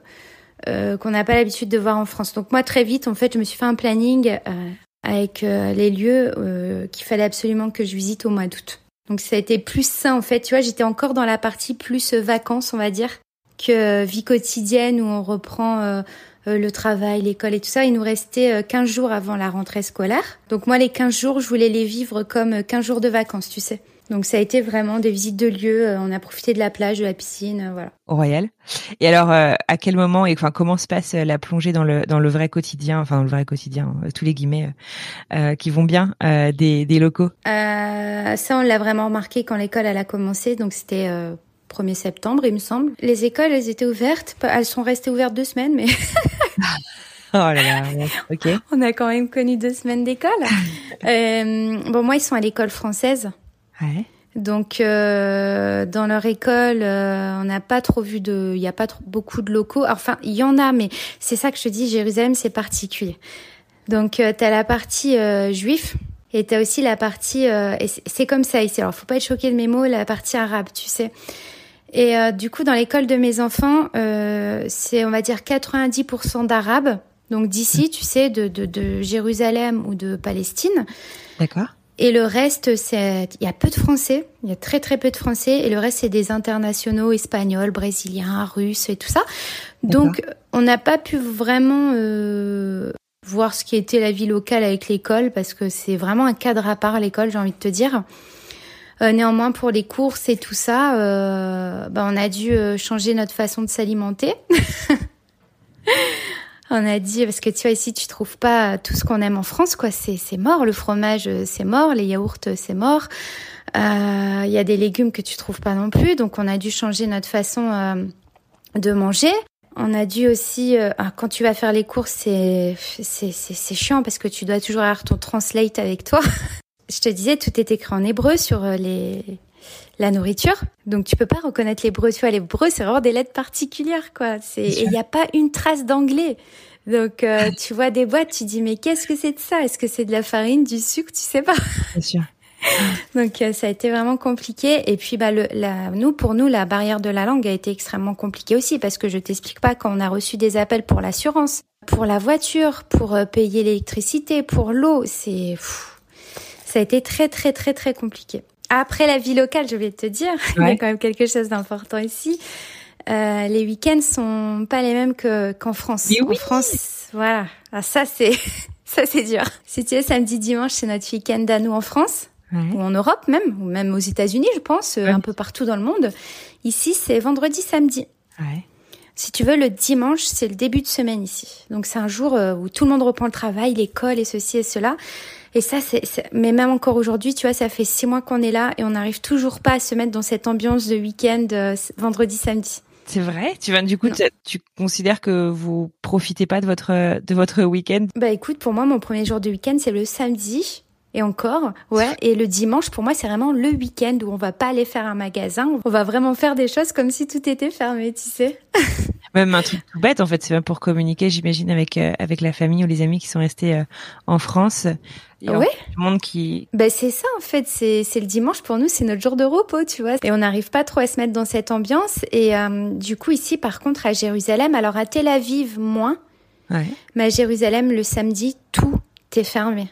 euh, qu'on n'a pas l'habitude de voir en France. Donc moi, très vite, en fait, je me suis fait un planning euh, avec euh, les lieux euh, qu'il fallait absolument que je visite au mois d'août. Donc ça a été plus ça, en fait. Tu vois, j'étais encore dans la partie plus vacances, on va dire, que vie quotidienne où on reprend le travail, l'école et tout ça. Il nous restait euh, 15 jours avant la rentrée scolaire. Donc moi, les 15 jours, je voulais les vivre comme euh, 15 jours de vacances, tu sais. Donc ça a été vraiment des visites de lieux. euh, On a profité de la plage, de la piscine, euh, voilà. au Royal. Et alors, euh, à quel moment et enfin comment se passe la plongée dans le dans le vrai quotidien, enfin dans le vrai quotidien, tous les guillemets euh, qui vont bien euh, des des locaux? Euh, ça, on l'a vraiment remarqué quand l'école elle a commencé. Donc c'était euh, 1er septembre, il me semble. Les écoles, elles étaient ouvertes. Elles sont restées ouvertes deux semaines, mais Oh là là, ok. on a quand même connu deux semaines d'école. Euh, bon, moi, ils sont à l'école française. Ouais. Donc euh, dans leur école, euh, on n'a pas trop vu de, il n'y a pas trop, beaucoup de locaux. Enfin, il y en a, mais c'est ça que je te dis, Jérusalem, c'est particulier. Donc euh, t'as la partie euh, juif et t'as aussi la partie, et c'est- comme ça ici. Alors faut pas être choqué de mes mots, la partie arabe, tu sais. Et du coup, dans l'école de mes enfants, c'est on va dire 90% d'arabes Donc d'ici, tu sais, de, de, de Jérusalem ou de Palestine. D'accord. Et le reste, c'est, il y a peu de Français, il y a très très peu de Français, et le reste c'est des internationaux espagnols, brésiliens, russes et tout ça. Donc on n'a pas pu vraiment euh, voir ce qui était la vie locale avec l'école parce que c'est vraiment un cadre à part l'école, j'ai envie de te dire. Euh, néanmoins, pour les courses et tout ça, euh, bah, on a dû euh, changer notre façon de s'alimenter. on a dit parce que tu vois ici tu trouves pas tout ce qu'on aime en France quoi. C'est c'est mort le fromage c'est mort les yaourts c'est mort. Il y a des légumes que tu trouves pas non plus donc on a dû changer notre façon de manger. On a dû aussi ah, quand tu vas faire les courses c'est c'est c'est chiant parce que tu dois toujours avoir ton translate avec toi. Je te disais tout est écrit en hébreu sur les la nourriture. Donc tu peux pas reconnaître l'hébreu. Tu vois, l'hébreu c'est vraiment des lettres particulières quoi. C'est et il n'y a pas une trace d'anglais. Donc euh, tu vois des boîtes, tu dis mais qu'est-ce que c'est de ça? Est-ce que c'est de la farine, du sucre? Tu sais pas. Bien sûr. Donc euh, ça a été vraiment compliqué. Et puis bah le, la, nous pour nous la barrière de la langue a été extrêmement compliquée aussi parce que je t'explique pas quand on a reçu des appels pour l'assurance, pour la voiture, pour euh, payer l'électricité, pour l'eau, c'est ça a été très très très très compliqué. Après la vie locale, je vais te dire, il y a quand même quelque chose d'important ici. Euh, les week-ends sont pas les mêmes que qu'en France. En France, voilà. Ah, ça c'est ça c'est dur. Si tu es samedi dimanche, c'est notre week-end à nous en France Ouais. ou en Europe même, ou même aux États-Unis, je pense, euh, Ouais. un peu partout dans le monde. Ici, c'est vendredi, samedi. Ouais. Si tu veux, le dimanche, c'est le début de semaine ici. Donc c'est un jour euh, où tout le monde reprend le travail, l'école et ceci et cela. Et ça, c'est, mais même encore aujourd'hui, tu vois, ça fait six mois qu'on est là et on n'arrive toujours pas à se mettre dans cette ambiance de week-end euh, vendredi, samedi. C'est vrai? Tu vas du coup, tu, tu considères que vous profitez pas de votre de votre week-end? Bah écoute, pour moi, mon premier jour de week-end, c'est le samedi. Et encore, ouais. Et le dimanche, pour moi, c'est vraiment le week-end où on va pas aller faire un magasin. On va vraiment faire des choses comme si tout était fermé, tu sais. Même un truc tout bête, en fait, c'est même pour communiquer, j'imagine, avec euh, avec la famille ou les amis qui sont restés euh, en France. Il y a Ouais. le monde qui. Ben c'est ça en fait, c'est c'est le dimanche pour nous, c'est notre jour de repos, tu vois. Et on n'arrive pas trop à se mettre dans cette ambiance. Et euh, du coup ici, par contre, à Jérusalem, alors à Tel Aviv moins, Ouais. mais à Jérusalem le samedi tout est fermé.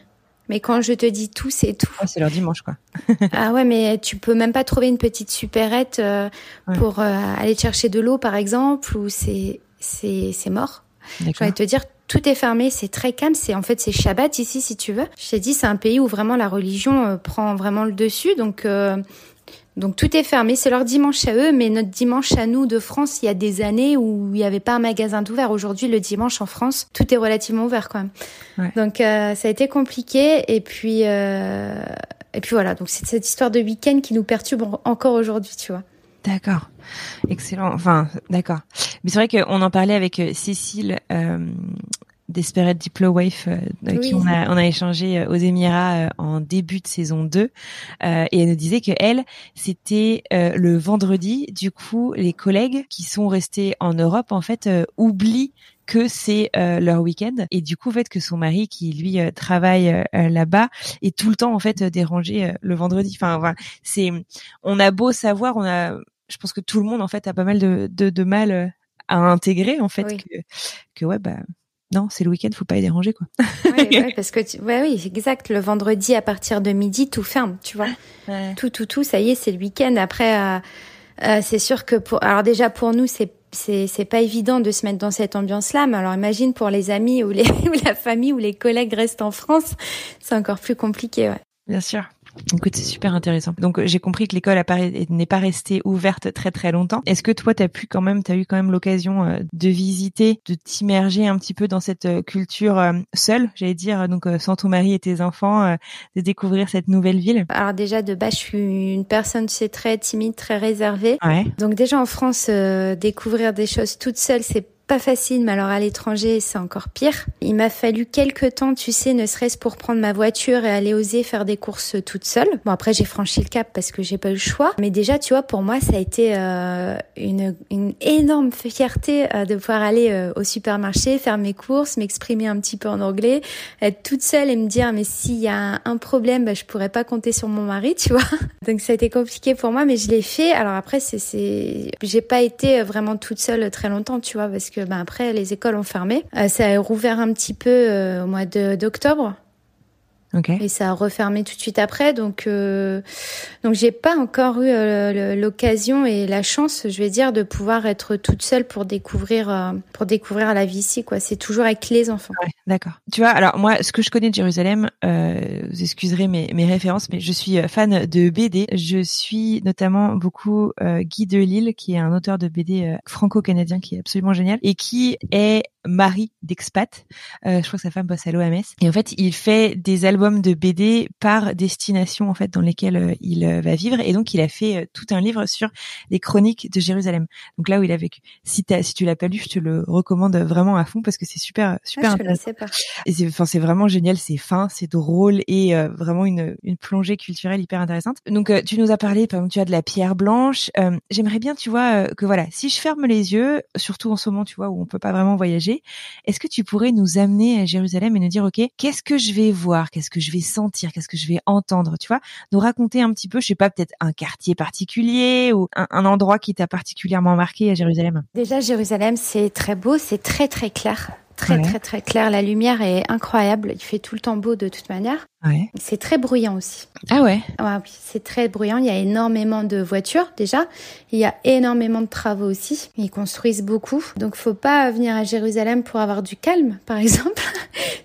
Mais quand je te dis tout, c'est tout. Ouais, c'est leur dimanche, quoi. ah ouais, mais tu peux même pas trouver une petite supérette euh, Ouais. pour euh, aller chercher de l'eau, par exemple, ou c'est c'est c'est mort. De te dire, tout est fermé, c'est très calme. C'est en fait c'est Shabbat ici, si tu veux. Je t'ai dit, c'est un pays où vraiment la religion euh, prend vraiment le dessus, donc euh, donc tout est fermé. C'est leur dimanche à eux, mais notre dimanche à nous de France, il y a des années où il n'y avait pas un magasin d'ouvert. Aujourd'hui, le dimanche en France, tout est relativement ouvert quand même. Ouais. Donc euh, ça a été compliqué, et puis euh, et puis voilà. Donc c'est cette histoire de week-end qui nous perturbe en- encore aujourd'hui, tu vois. D'accord. Excellent. Enfin, d'accord. Mais c'est vrai qu'on en parlait avec euh, Cécile euh, d'Esperate Diplowave, euh, avec qui on a, on a échangé euh, aux Émirats euh, en début de saison 2. Euh, et elle nous disait que elle, c'était euh, le vendredi. Du coup, les collègues qui sont restés en Europe, en fait, euh, oublient que c'est euh, leur week-end et du coup en fait que son mari qui lui euh, travaille euh, euh, là-bas est tout le temps en fait euh, dérangé euh, le vendredi enfin voilà c'est on a beau savoir on a je pense que tout le monde en fait a pas mal de de, de mal euh, à intégrer en fait Oui. que que ouais bah non c'est le week-end faut pas les déranger quoi Ouais, ouais, parce que tu... ouais, oui, exact. Le vendredi à partir de midi, tout ferme, tu vois. tout, tout, tout, ça y est, c'est le week-end. Après, euh, euh, c'est sûr que pour, alors déjà pour nous, c'est c'est c'est pas évident de se mettre dans cette ambiance-là. Mais alors imagine pour les amis ou les ou la famille ou les collègues restent en France, c'est encore plus compliqué. Ouais. bien sûr Écoute, c'est super intéressant. Donc, j'ai compris que l'école n'est pas restée ouverte très très longtemps. Est-ce que toi, t'as pu quand même, t'as eu quand même l'occasion euh, de visiter, de t'immerger un petit peu dans cette euh, culture euh, seule, j'allais dire, donc sans ton mari et tes enfants, de découvrir cette nouvelle ville? Alors déjà de base, je suis une personne, sais, très timide, très réservée. Ouais. Donc déjà en France, euh, découvrir des choses toute seule, c'est pas facile, mais alors à l'étranger, c'est encore pire. Il m'a fallu quelques temps, tu sais, ne serait-ce pour prendre ma voiture et aller oser faire des courses toute seule. Bon, après, j'ai franchi le cap parce que j'ai pas eu le choix. Mais déjà, tu vois, pour moi, ça a été euh, une, une énorme fierté euh, de pouvoir aller euh, au supermarché, faire mes courses, m'exprimer un petit peu en anglais, être toute seule et me dire, mais s'il y a un, problème, bah, je pourrais pas compter sur mon mari, tu vois. Donc ça a été compliqué pour moi, mais je l'ai fait. Alors après, c'est, c'est, j'ai pas été vraiment toute seule très longtemps, tu vois, parce que puisque ben, après les écoles ont fermé. ça a rouvert un petit peu au mois d'octobre. Et ça a refermé tout de suite après. Donc, euh, donc j'ai pas encore eu euh, l'occasion et la chance, je vais dire, de pouvoir être toute seule pour découvrir, euh, pour découvrir la vie ici. Quoi, c'est toujours avec les enfants. D'accord. Tu vois, alors moi, ce que je connais de Jérusalem, euh, vous excuserez mes, mes références, mais je suis fan de BD. Je suis notamment beaucoup Guy Delisle, qui est un auteur de BD franco-canadien qui est absolument génial et qui est mari d'expat. je crois que sa femme bosse à l'OMS. Et en fait, il fait des albums de BD par destination en fait dans lesquelles euh, il euh, va vivre et donc il a fait euh, tout un livre sur les chroniques de Jérusalem. Donc là où il a vécu. Si, si tu l'as pas lu, je te le recommande vraiment à fond parce que c'est super super ah, intéressant. Et c'est enfin c'est vraiment génial, c'est fin, c'est drôle et vraiment une, une plongée culturelle hyper intéressante. Donc tu nous as parlé par exemple tu as de la pierre blanche. J'aimerais bien tu vois que voilà, si je ferme les yeux, surtout en ce moment tu vois où on peut pas vraiment voyager, est-ce que tu pourrais nous amener à Jérusalem et nous dire ok, qu'est-ce que je vais voir, qu'est-ce que je vais sentir, qu'est-ce que je vais entendre, tu vois, nous raconter un petit peu, je sais pas, peut-être un quartier particulier ou un, endroit qui t'a particulièrement marqué à Jérusalem. Déjà, Jérusalem, c'est très beau, c'est très très clair très très très clair. La lumière est incroyable. Il fait tout le temps beau de toute manière. Ouais. C'est très bruyant aussi. Ah ouais. Ouais, oui, c'est très bruyant. Il y a énormément de voitures déjà. Il y a énormément de travaux aussi. Ils construisent beaucoup. Donc faut pas venir à Jérusalem pour avoir du calme, par exemple.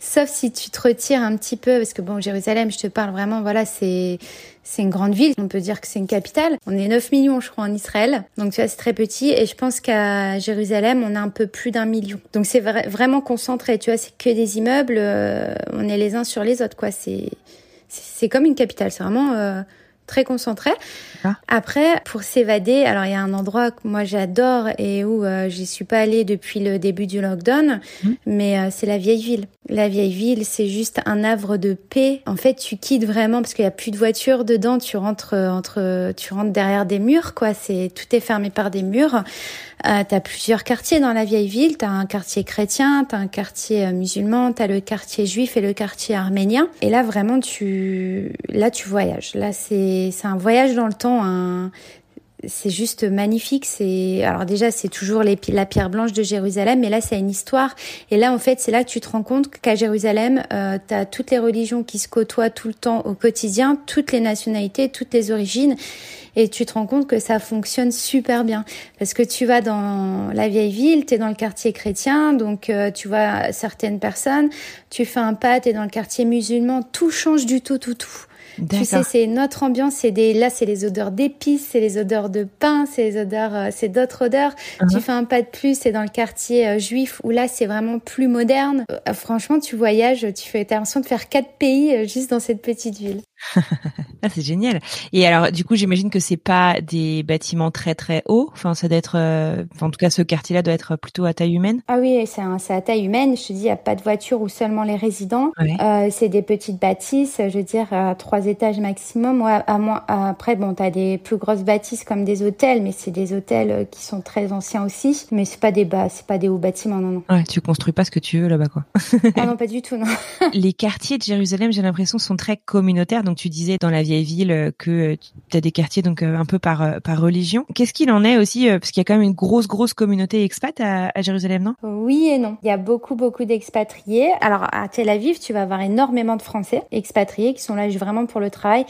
Sauf si tu te retires un petit peu, parce que bon, Jérusalem, je te parle vraiment, voilà, c'est c'est une grande ville, on peut dire que c'est une capitale. On est 9 millions, je crois, en Israël. Donc, tu vois, c'est très petit. Et je pense qu'à Jérusalem, on a un peu plus d'un million. Donc, c'est vraiment concentré. Tu vois, c'est que des immeubles. Euh, on est les uns sur les autres, quoi. C'est, comme une capitale. C'est vraiment euh, très concentré. Ah. Après, pour s'évader, alors il y a un endroit que moi j'adore et où euh, j'y suis pas allée depuis le début du lockdown, mmh. mais euh, c'est la vieille ville. La vieille ville, c'est juste un havre de paix. En fait, tu quittes vraiment parce qu'il y a plus de voitures dedans. Tu rentres euh, entre, tu rentres derrière des murs, quoi. C'est tout est fermé par des murs. Euh, tu as plusieurs quartiers dans la vieille ville. Tu as un quartier chrétien, tu as un quartier euh, musulman, tu as le quartier juif et le quartier arménien. Et là, vraiment, tu, là, tu voyages. Là, c'est, c'est un voyage dans le temps, c'est juste magnifique. C'est alors déjà c'est toujours la pierre blanche de Jérusalem, mais là c'est une histoire. Et là en fait c'est là que tu te rends compte qu'à Jérusalem, euh, tu as toutes les religions qui se côtoient tout le temps au quotidien, toutes les nationalités, toutes les origines et tu te rends compte que ça fonctionne super bien parce que tu vas dans la vieille ville, tu es dans le quartier chrétien, donc euh, tu vois certaines personnes, tu fais un pas, tu es dans le quartier musulman, tout change du tout, tout, tout. Tu sais, c'est notre ambiance. C'est des, là, c'est les odeurs d'épices, c'est les odeurs de pain, c'est les odeurs, euh, c'est d'autres odeurs. Tu uh-huh. fais un pas de plus, c'est dans le quartier euh, juif où là, c'est vraiment plus moderne. franchement, tu voyages, tu fais, as l'impression de faire quatre pays juste dans cette petite ville. Ah, c'est génial. Et alors, du coup, j'imagine que c'est pas des bâtiments très très hauts. Enfin, ça doit être, euh, en tout cas, ce quartier-là doit être plutôt à taille humaine. Ah oui, c'est à taille humaine. Je te dis, il y a pas de voiture ou seulement les résidents. Euh, c'est des petites bâtisses, je veux dire, à trois étages maximum. Ouais, à après, bon, t'as des plus grosses bâtisses comme des hôtels, mais c'est des hôtels euh, qui sont très anciens aussi. Mais c'est pas des bas, c'est pas des hauts bâtiments, non, non. Ouais, tu construis pas ce que tu veux là-bas, quoi. ah non, pas du tout, non. les quartiers de Jérusalem, j'ai l'impression, sont très communautaires. Donc tu disais dans la vieille ville euh, que euh, tu as des quartiers donc euh, un peu par par religion. Qu'est-ce qu'il en est aussi parce qu'il y a quand même une grosse grosse communauté expat à, Jérusalem, non? Oui et non. Il y a beaucoup beaucoup d'expatriés. Alors à Tel Aviv, tu vas avoir énormément de Français expatriés qui sont là vraiment pour le travail.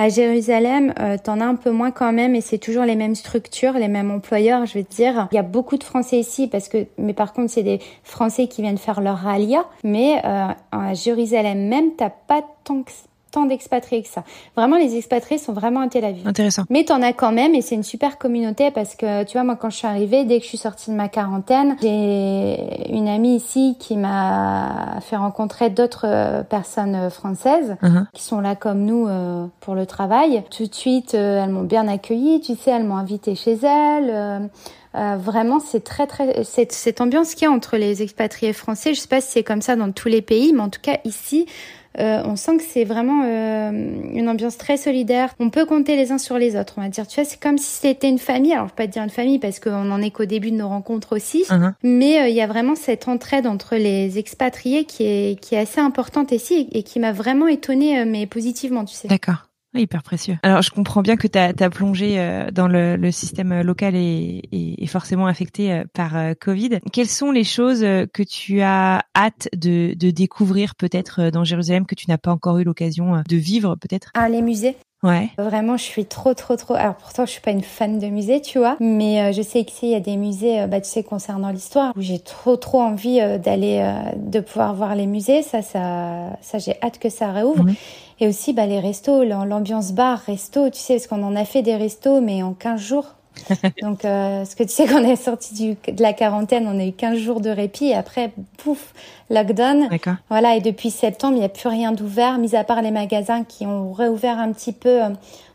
À Jérusalem, euh, t'en as un peu moins quand même, et c'est toujours les mêmes structures, les mêmes employeurs, je te dire. Il y a beaucoup de Français ici, parce que, mais par contre, c'est des Français qui viennent faire leur alia. Mais à Jérusalem même, t'as pas tant que tant d'expatriés que ça. Vraiment, les expatriés sont vraiment à Tel Aviv. Intéressant. Mais t'en as quand même, et c'est une super communauté parce que, tu vois, moi, quand je suis arrivée, dès que je suis sortie de ma quarantaine, j'ai une amie ici qui m'a fait rencontrer d'autres euh, personnes euh, françaises uh-huh. qui sont là comme nous euh, pour le travail. Tout de suite, elles m'ont bien accueillie, tu sais, elles m'ont invitée chez elles. vraiment, c'est très très cette, cette ambiance qu'il y a entre les expatriés français. Je sais pas si c'est comme ça dans tous les pays, mais en tout cas ici, euh, on sent que c'est vraiment euh, une ambiance très solidaire. On peut compter les uns sur les autres, on va dire. Tu vois, c'est comme si c'était une famille. Alors, je peux pas te dire une famille parce qu'on en est qu'au début de nos rencontres aussi. Uh-huh. Mais euh, il y a vraiment cette entraide entre les expatriés qui est, qui est assez importante ici et qui m'a vraiment étonnée, mais positivement, tu sais. D'accord. Hyper précieux. Alors, je comprends bien que tu as, plongé euh, dans le, le, système local et, et, forcément affecté euh, par euh, Covid. Quelles sont les choses que tu as hâte de, de découvrir peut-être dans Jérusalem que tu n'as pas encore eu l'occasion de vivre peut-être? Ah, les musées? Ouais. Vraiment, je suis trop, trop, trop. Alors pourtant, je suis pas une fan de musées, tu vois, mais je sais qu'ici il y a des musées, bah tu sais, concernant l'histoire, où j'ai trop, trop envie d'aller, de pouvoir voir les musées. Ça, ça, ça, j'ai hâte que ça réouvre. Et aussi bah, les restos, l'ambiance bar, resto, tu sais, parce qu'on en a fait des restos, mais en 15 jours. Donc, euh, ce que tu sais, qu'on est sorti du, de la quarantaine, on a eu 15 jours de répit et après, pouf, lockdown. Voilà, et depuis septembre, il n'y a plus rien d'ouvert, mis à part les magasins qui ont réouvert un petit peu euh,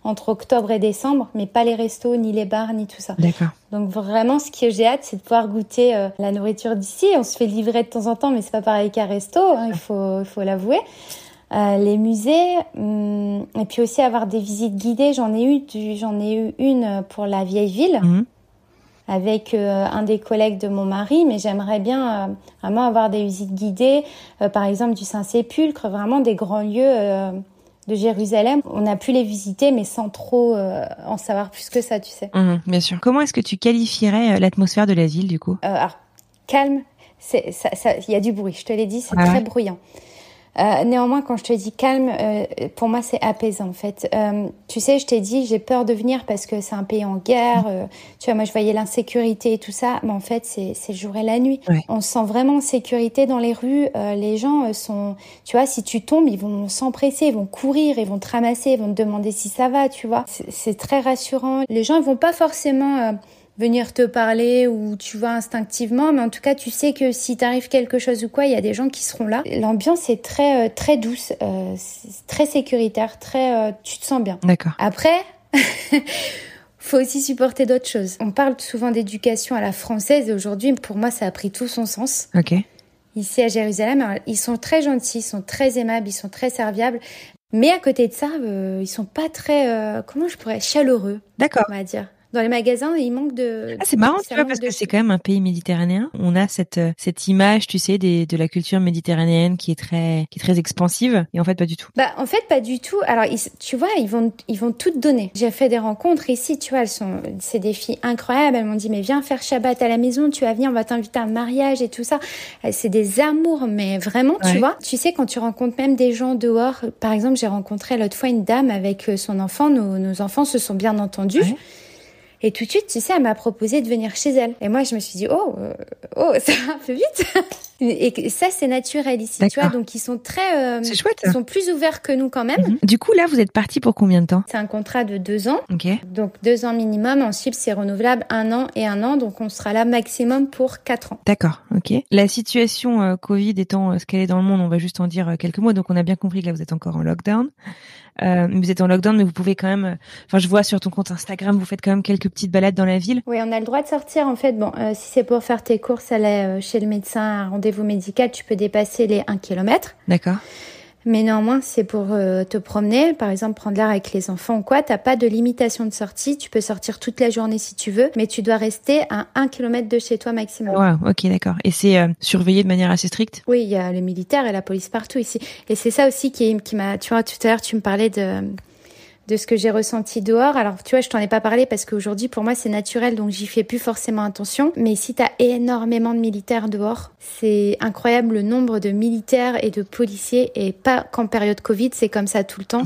entre octobre et décembre, mais pas les restos, ni les bars, ni tout ça. D'accord. Donc vraiment, ce que j'ai hâte, c'est de pouvoir goûter euh, la nourriture d'ici. On se fait livrer de temps en temps, mais c'est pas pareil qu'un resto, hein, il faut, il faut l'avouer. Euh, les musées, hum, et puis aussi avoir des visites guidées. J'en ai eu, j'en ai eu une pour la vieille ville. Mhm. avec euh, un des collègues de mon mari, mais j'aimerais bien euh, vraiment avoir des visites guidées, par exemple du Saint-Sépulcre, vraiment des grands lieux de Jérusalem. On a pu les visiter, mais sans trop en savoir plus que ça, tu sais. Mhm, bien sûr. Comment est-ce que tu qualifierais l'atmosphère de la ville, du coup? Alors, calme, il y a du bruit, je te l'ai dit, c'est très bruyant. Euh, néanmoins, quand je te dis calme, euh, pour moi, c'est apaisant en fait. Euh, tu sais, je t'ai dit, j'ai peur de venir parce que c'est un pays en guerre. Euh, tu vois, moi, je voyais l'insécurité et tout ça, mais en fait, c'est le jour et la nuit. On se sent vraiment en sécurité dans les rues. Euh, les gens sont, tu vois, si tu tombes, ils vont s'empresser, ils vont courir, ils vont te ramasser, ils vont te demander si ça va, tu vois. C'est très rassurant. Les gens, ils vont pas forcément venir te parler ou tu vois instinctivement, mais en tout cas tu sais que si t'arrive quelque chose ou quoi, il y a des gens qui seront là. L'ambiance est très euh, très douce, euh, très sécuritaire, très euh, tu te sens bien. D'accord. Après. faut aussi supporter d'autres choses. On parle souvent d'éducation à la française et aujourd'hui, pour moi, ça a pris tout son sens. Ok. Ici à Jérusalem, ils sont très gentils, ils sont très aimables, ils sont très serviables. Mais à côté de ça, ils sont pas très, comment je pourrais, chaleureux. D'accord. On va dire dans les magasins, il manque de. Ah, c'est marrant, tu vois, parce que c'est quand même un pays méditerranéen. On a cette euh, cette image, tu sais, des, de la culture méditerranéenne qui est très qui est très expansive, et en fait pas du tout. Bah en fait pas du tout. Alors tu vois, ils vont ils vont tout donner. J'ai fait des rencontres ici, tu vois, elles sont c'est des filles incroyables. Elles m'ont dit mais viens faire Shabbat à la maison, tu vas venir, on va t'inviter à un mariage et tout ça. C'est des amours, mais vraiment, tu vois. Tu sais quand tu rencontres même des gens dehors. Par exemple, j'ai rencontré l'autre fois une dame avec euh, son enfant. Nos, nos enfants se sont bien entendus. Et tout de suite, tu sais, elle m'a proposé de venir chez elle. Et moi, je me suis dit, oh, euh, oh, ça va un peu vite. et ça, c'est naturel ici, tu vois. Donc, ils sont très, euh, c'est chouette. Ils sont plus ouverts que nous quand même. Mhm. Du coup, là, vous êtes parti pour combien de temps? C'est un contrat de deux ans. Ok. Donc, deux ans minimum. Ensuite, c'est renouvelable un an et un an. Donc, on sera là maximum pour quatre ans. D'accord. Ok. La situation euh, Covid étant ce qu'elle est dans le monde, on va juste en dire quelques mots. Donc, on a bien compris que là, vous êtes encore en lockdown. Euh, vous êtes en lockdown, mais vous pouvez quand même. Enfin, je vois sur ton compte Instagram, vous faites quand même quelques petites balades dans la ville. Oui, on a le droit de sortir. En fait, bon, euh, si c'est pour faire tes courses, aller euh, chez le médecin, un rendez-vous médical, tu peux dépasser les 1 km. D'accord. Mais néanmoins, c'est pour euh, te promener, par exemple prendre l'air avec les enfants ou quoi. T'as pas de limitation de sortie. Tu peux sortir toute la journée si tu veux, mais tu dois rester à un kilomètre de chez toi maximum. Wow, ok, d'accord. Et c'est euh, surveillé de manière assez stricte? Oui, il y a les militaires et la police partout ici. Et c'est ça aussi qui, qui m'a... Tu vois, tout à l'heure, tu me parlais de de ce que j'ai ressenti dehors. Alors, tu vois, je t'en ai pas parlé parce qu'aujourd'hui, pour moi, c'est naturel, donc j'y fais plus forcément attention. Mais si t'as énormément de militaires dehors, c'est incroyable le nombre de militaires et de policiers, et pas qu'en période Covid, c'est comme ça tout le temps.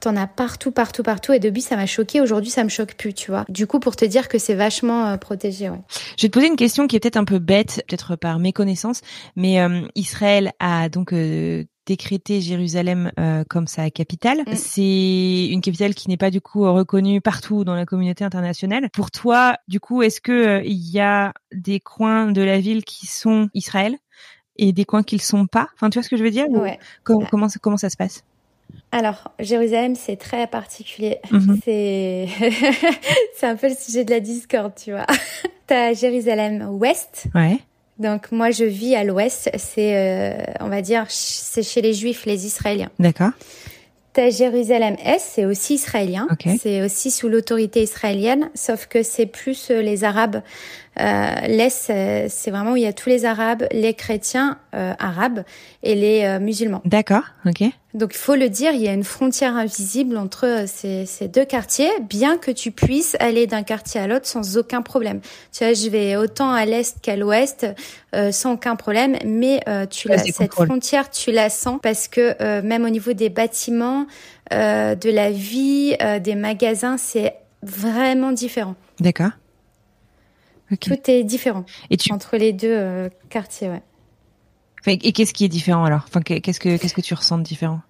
T'en as partout, partout, partout. Et depuis, ça m'a choqué. Aujourd'hui, ça me choque plus, tu vois. Du coup, pour te dire que c'est vachement euh, protégé, ouais. Je vais te poser une question qui est peut-être un peu bête, peut-être par méconnaissance, mais euh, Israël a donc euh, décrété Jérusalem euh, comme sa capitale. Mm. C'est une capitale qui n'est pas du coup reconnue partout dans la communauté internationale. Pour toi, du coup, est-ce que euh, il y a des coins de la ville qui sont Israël et des coins qui le sont pas? Enfin, tu vois ce que je veux dire? Ouais. comment, comment, comment ça se passe? Alors, Jérusalem, c'est très particulier. Mm-hmm. C'est c'est un peu le sujet de la discorde, tu vois. T'as Jérusalem ouest, ouais. Donc moi je vis à l'ouest, c'est euh, on va dire c'est chez les juifs, les israéliens. D'accord. T'as Jérusalem Est, c'est aussi israélien, c'est aussi sous l'autorité israélienne, sauf que c'est plus euh, les arabes L'Est, c'est vraiment où il y a tous les Arabes, les chrétiens arabes et les musulmans. D'accord, ok. Donc il faut le dire, il y a une frontière invisible entre ces, ces deux quartiers, bien que tu puisses aller d'un quartier à l'autre sans aucun problème. Tu vois, je vais autant à l'est qu'à l'ouest sans aucun problème, mais tu la, cette frontière, tu la sens parce que même au niveau des bâtiments, de la vie, des magasins, c'est vraiment différent. D'accord. Tout est différent et tu... entre les deux euh, quartiers, ouais. Et qu'est-ce qui est différent alors? Enfin, qu'est-ce que qu'est-ce que tu ressens de différent?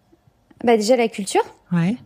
Bah déjà la culture. Ouais.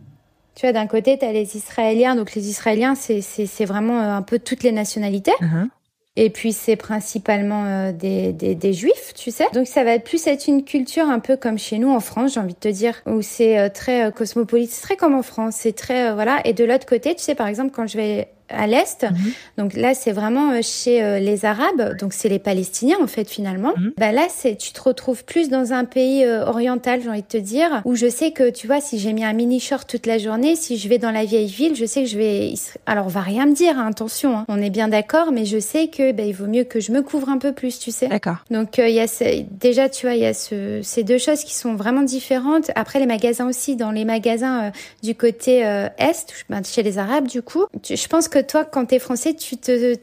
Tu vois, d'un côté, tu as les Israéliens. Donc les Israéliens, c'est c'est vraiment euh, un peu toutes les nationalités. Uh-huh. Et puis c'est principalement euh, des, des, des, juifs, tu sais. Donc ça va plus être une culture un peu comme chez nous en France, j'ai envie de te dire, où c'est très cosmopolite, c'est très comme en France, c'est très voilà. Et de l'autre côté, tu sais, par exemple, quand je vais à l'est. Mhm. Donc là, c'est vraiment euh, chez euh, les Arabes, donc c'est les Palestiniens en fait finalement. Mhm. Bah là, c'est tu te retrouves plus dans un pays euh, oriental, j'ai envie de te dire, où je sais que tu vois, si j'ai mis un mini short toute la journée, si je vais dans la vieille ville, je sais que je vais. Alors, on va rien me dire, hein, attention, hein. on est bien d'accord, mais je sais que bah, il vaut mieux que je me couvre un peu plus, tu sais. D'accord. Donc il y a déjà, tu vois, il y a ce... ces deux choses qui sont vraiment différentes. Après, les magasins aussi, dans les magasins du côté est, ben, chez les Arabes, du coup, je pense que toi, quand tu es français, tu te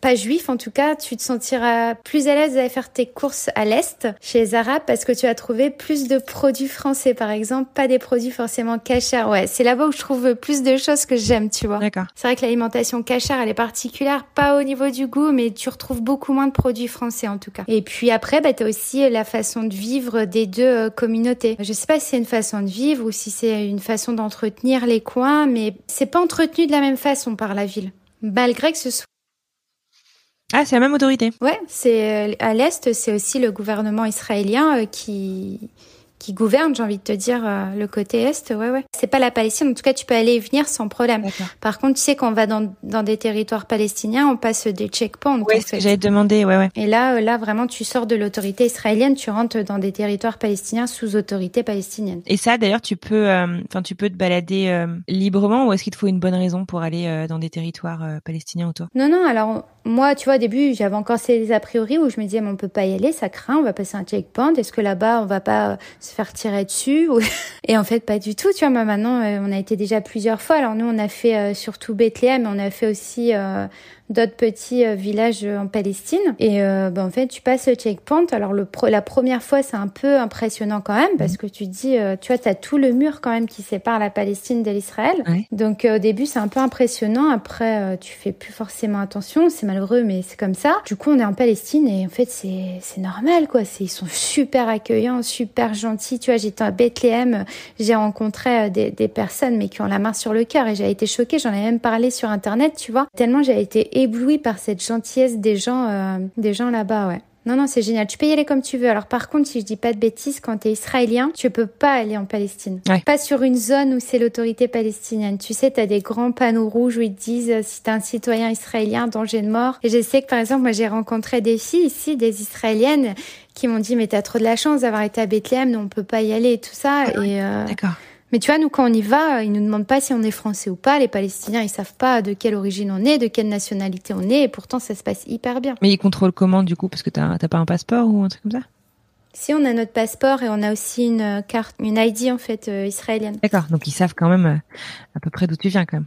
pas juif en tout cas, tu te sentiras plus à l'aise d'aller faire tes courses à l'Est, chez les Arabes, parce que tu vas trouver plus de produits français, par exemple, pas des produits forcément cachers. Ouais, c'est là-bas où je trouve plus de choses que j'aime, tu vois. D'accord. C'est vrai que l'alimentation cachère, elle est particulière, pas au niveau du goût, mais tu retrouves beaucoup moins de produits français en tout cas. Et puis après, bah, tu as aussi la façon de vivre des deux euh, communautés. Je sais pas si c'est une façon de vivre ou si c'est une façon d'entretenir les coins, mais c'est pas entretenu de la même façon par la ville malgré que ce soit ah, c'est la même autorité. Ouais, c'est euh, à l'est, c'est aussi le gouvernement israélien euh, qui qui gouverne, j'ai envie de te dire, euh, le côté est, ouais, ouais. C'est pas la Palestine, en tout cas, tu peux aller et venir sans problème. Par contre, tu sais, quand on va dans, dans des territoires palestiniens, on passe des checkpoints. Oui, ce que j'avais demandé, ouais, ouais. Et là, euh, là, vraiment, tu sors de l'autorité israélienne, tu rentres dans des territoires palestiniens sous autorité palestinienne. Et ça, d'ailleurs, tu peux, euh, enfin, tu peux te balader librement ou est-ce qu'il te faut une bonne raison pour aller dans des territoires palestiniens autour? Non, non, alors, moi, tu vois, au début, j'avais encore ces a priori où je me disais, mais on peut pas y aller, ça craint, on va passer un checkpoint. Est-ce que là-bas, on va pas se faire tirer dessus Et en fait, pas du tout. Tu vois, moi, maintenant, euh, on a été déjà plusieurs fois. Alors nous, on a fait euh, surtout Bethléem, on a fait aussi euh, d'autres petits euh, villages en Palestine. Et euh, ben, en fait, tu passes le checkpoint. Alors le la première fois, c'est un peu impressionnant quand même parce mhm. que tu dis, euh, tu vois, tu as tout le mur quand même qui sépare la Palestine de l'Israël. Donc au début, c'est un peu impressionnant. Après, tu fais plus forcément attention. C'est malheureux, mais c'est comme ça. Du coup, on est en Palestine et en fait, c'est normal quoi. Ils sont super accueillants, super gentils. Tu vois, j'étais à Bethléem, j'ai rencontré des, des personnes mais qui ont la main sur le cœur et j'ai été choquée. J'en ai même parlé sur internet, tu vois. Tellement j'ai été ébloui par cette gentillesse des gens, euh, des gens là-bas, ouais. Non, non, c'est génial. Tu peux y aller comme tu veux. Alors, par contre, si je dis pas de bêtises, quand tu es israélien, tu peux pas aller en Palestine. Pas sur une zone où c'est l'autorité palestinienne. Tu sais, tu as des grands panneaux rouges où ils te disent euh, si tu un citoyen israélien, danger de mort. Et je sais que, par exemple, moi, j'ai rencontré des filles ici, des israéliennes, qui m'ont dit, mais t'as trop de la chance d'avoir été à Bethléem, on peut pas y aller et tout ça. Ah et, euh... D'accord. Mais tu vois, nous, quand on y va, ils nous demandent pas si on est français ou pas. Les Palestiniens, ils savent pas de quelle origine on est, de quelle nationalité on est, et pourtant, ça se passe hyper bien. Mais ils contrôlent comment, du coup? Parce que t'as pas un passeport ou un truc comme ça? Si, on a notre passeport et on a aussi une carte, une ID, en fait, euh, israélienne. D'accord, donc ils savent quand même euh, à peu près d'où tu viens, quand même.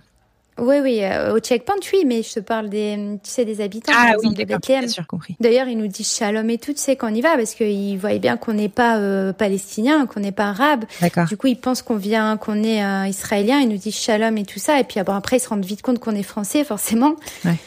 Oui, oui, euh, au checkpoint, oui, mais je te parle des, tu sais, des habitants, ah, par exemple, de Bethléem. Sûr, compris. D'ailleurs, ils nous disent shalom et tout, tu sais, quand on y va, parce qu'ils voient bien qu'on n'est pas euh, palestinien, qu'on n'est pas arabe. D'accord. Du coup, ils pensent qu'on vient, qu'on est euh, israélien, ils nous disent shalom et tout ça, et puis bon, après, ils se rendent vite compte qu'on est français, forcément. Ouais.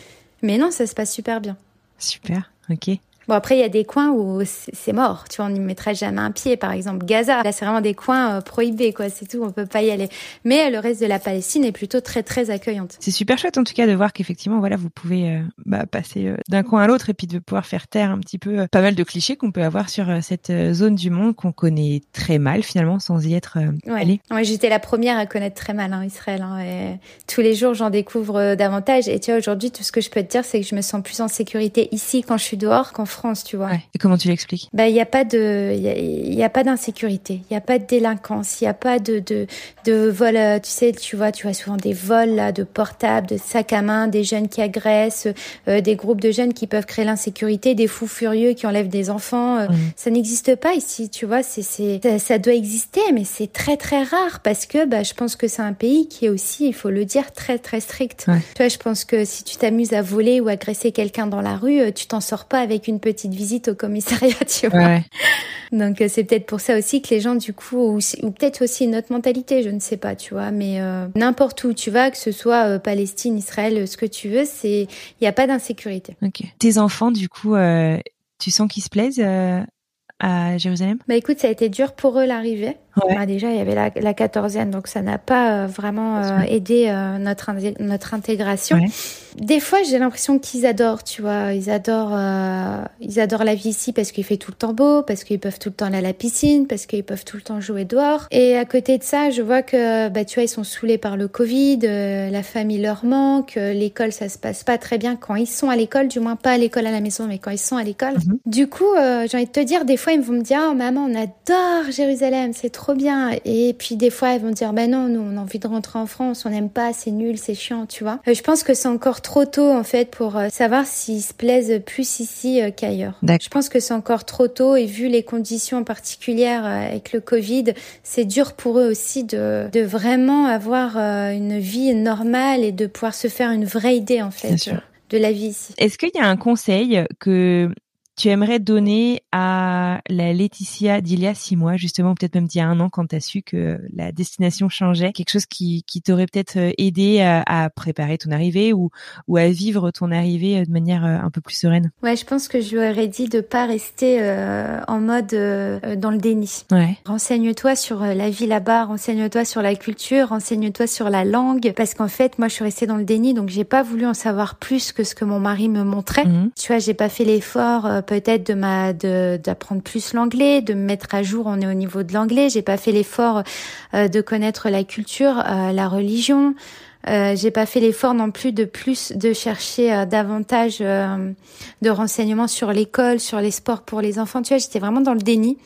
Mais non, ça se passe super bien. Super, ok. Bon, après, il y a des coins où c'est mort. Tu vois, on n'y mettrait jamais un pied. Par exemple, Gaza. Là, c'est vraiment des coins euh, prohibés, quoi. C'est tout. On peut pas y aller. Mais le reste de la Palestine est plutôt très, très accueillante. C'est super chouette, en tout cas, de voir qu'effectivement, voilà, vous pouvez euh, bah, passer euh, d'un coin à l'autre et puis de pouvoir faire taire un petit peu pas mal de clichés qu'on peut avoir sur cette zone du monde qu'on connaît très mal, finalement, sans y être allé. Ouais, j'étais la première à connaître très mal hein, Israël. Hein, et tous les jours, j'en découvre davantage. Et tu vois, aujourd'hui, tout ce que je peux te dire, c'est que je me sens plus en sécurité ici quand je suis dehors qu'en France, tu vois. Et comment tu l'expliques? Bah, il n'y a pas de, il y a, pas d'insécurité, il y a pas de délinquance, il y a pas de de de vol. Euh, tu sais, tu vois, tu vois souvent des vols là, de portables, de sacs à main, des jeunes qui agressent, euh, des groupes de jeunes qui peuvent créer l'insécurité, des fous furieux qui enlèvent des enfants. Euh, ça n'existe pas ici, tu vois. C'est c'est ça, ça, doit exister, mais c'est très très rare parce que bah, je pense que c'est un pays qui est aussi, il faut le dire, très très strict. Tu vois, je pense que si tu t'amuses à voler ou agresser quelqu'un dans la rue, tu t'en sors pas avec une petite visite au commissariat, tu vois. Donc c'est peut-être pour ça aussi que les gens du coup ou, peut-être aussi une autre mentalité, je ne sais pas, tu vois, mais euh, n'importe où tu vas, que ce soit euh, Palestine, Israël, ce que tu veux, c'est il n'y a pas d'insécurité. Ok. Tes enfants, du coup, euh, tu sens qu'ils se plaisent à Jérusalem? Bah écoute, ça a été dur pour eux l'arrivée. Bah, déjà, il y avait la, la quatorzaine, donc ça n'a pas euh, vraiment euh, aidé euh, notre notre intégration. Des fois, j'ai l'impression qu'ils adorent, tu vois, ils adorent, ils adorent la vie ici parce qu'il fait tout le temps beau, parce qu'ils peuvent tout le temps aller à la piscine, parce qu'ils peuvent tout le temps jouer dehors. Et à côté de ça, je vois que, bah, tu vois, ils sont saoulés par le Covid, la famille leur manque, l'école, ça se passe pas très bien quand ils sont à l'école, du moins pas à l'école à la maison, mais quand ils sont à l'école. Mhm. Du coup, j'ai envie de te dire, des fois, ils vont me dire, oh maman, on adore Jérusalem, c'est trop bien. Et puis des fois, elles vont dire, ben non, nous, on a envie de rentrer en France, on n'aime pas, c'est nul, c'est chiant, tu vois. Euh, je pense que c'est encore trop tôt, en fait, pour euh, savoir s'ils se plaisent plus ici euh, qu'ailleurs. Je pense que c'est encore trop tôt et vu les conditions particulières avec le Covid, c'est dur pour eux aussi de, de vraiment avoir une vie normale et de pouvoir se faire une vraie idée, en fait. de la vie ici. Est-ce qu'il y a un conseil que tu aimerais donner à la Laetitia d'il y a six mois, justement, peut-être même d'il y a un an, quand tu as su que la destination changeait, quelque chose qui, qui t'aurait peut-être euh, aidé à, préparer ton arrivée ou, ou à vivre ton arrivée euh, de manière euh, un peu plus sereine? Ouais, je pense que je lui aurais dit de pas rester en mode dans le déni. Ouais. Renseigne-toi sur la vie là-bas, renseigne-toi sur la culture, renseigne-toi sur la langue, parce qu'en fait, moi, je suis restée dans le déni, donc j'ai pas voulu en savoir plus que ce que mon mari me montrait. Mmh. Tu vois, j'ai pas fait l'effort peut-être de ma d'apprendre plus l'anglais, de me mettre à jour. On est au niveau de l'anglais. J'ai pas fait l'effort euh, de connaître la culture, euh, la religion. Euh, j'ai pas fait l'effort non plus de plus de chercher euh, davantage de renseignements sur l'école, sur les sports pour les enfants. Tu vois, j'étais vraiment dans le déni.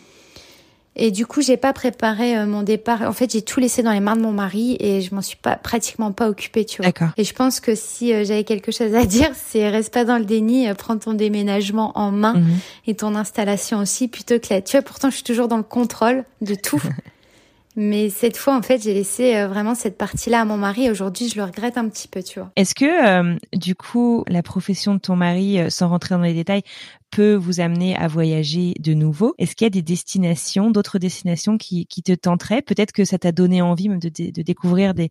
Et du coup, j'ai pas préparé euh, mon départ. En fait, j'ai tout laissé dans les mains de mon mari et je m'en suis pas pratiquement pas occupée, tu vois. Et je pense que si euh, j'avais quelque chose à dire, c'est reste pas dans le déni, euh, prends ton déménagement en main mhm. et ton installation aussi plutôt que là. Tu vois, pourtant, je suis toujours dans le contrôle de tout. Mais cette fois, en fait, j'ai laissé vraiment cette partie-là à mon mari. Et aujourd'hui, je le regrette un petit peu, tu vois. Est-ce que, du coup, la profession de ton mari, sans rentrer dans les détails, peut vous amener à voyager de nouveau. Est-ce qu'il y a des destinations, d'autres destinations qui, qui te tenteraient? Peut-être que ça t'a donné envie même de, de, découvrir des,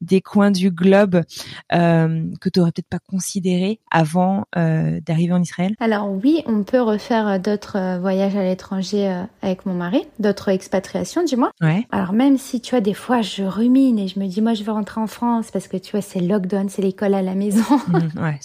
des coins du globe euh, que tu aurais peut-être pas considéré avant euh, d'arriver en Israël? Alors oui, on peut refaire d'autres euh, voyages à l'étranger avec mon mari, d'autres expatriations du moins. Ouais. Alors même si tu vois des fois je rumine et je me dis moi je veux rentrer en France parce que tu vois c'est lockdown, c'est l'école à la maison. Mmh, ouais,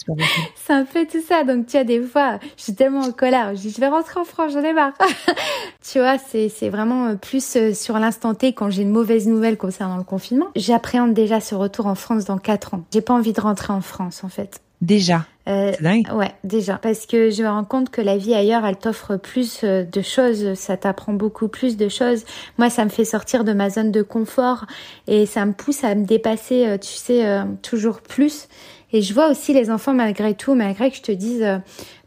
c'est un peu tout ça. Donc tu vois des fois je suis tellement en colère. Je dis, je vais rentrer en France, j'en ai marre. tu vois, c'est, c'est vraiment euh, plus euh, sur l'instant T quand j'ai une mauvaise nouvelle concernant le confinement. J'appréhende déjà ce retour en France dans quatre ans. J'ai pas envie de rentrer en France, en fait. Déjà. Euh, c'est dingue. Ouais, déjà. Parce que je me rends compte que la vie ailleurs, elle t'offre plus de choses, ça t'apprend beaucoup plus de choses. Moi, ça me fait sortir de ma zone de confort et ça me pousse à me dépasser, tu sais, toujours plus. Et je vois aussi les enfants malgré tout, malgré que je te dise, euh,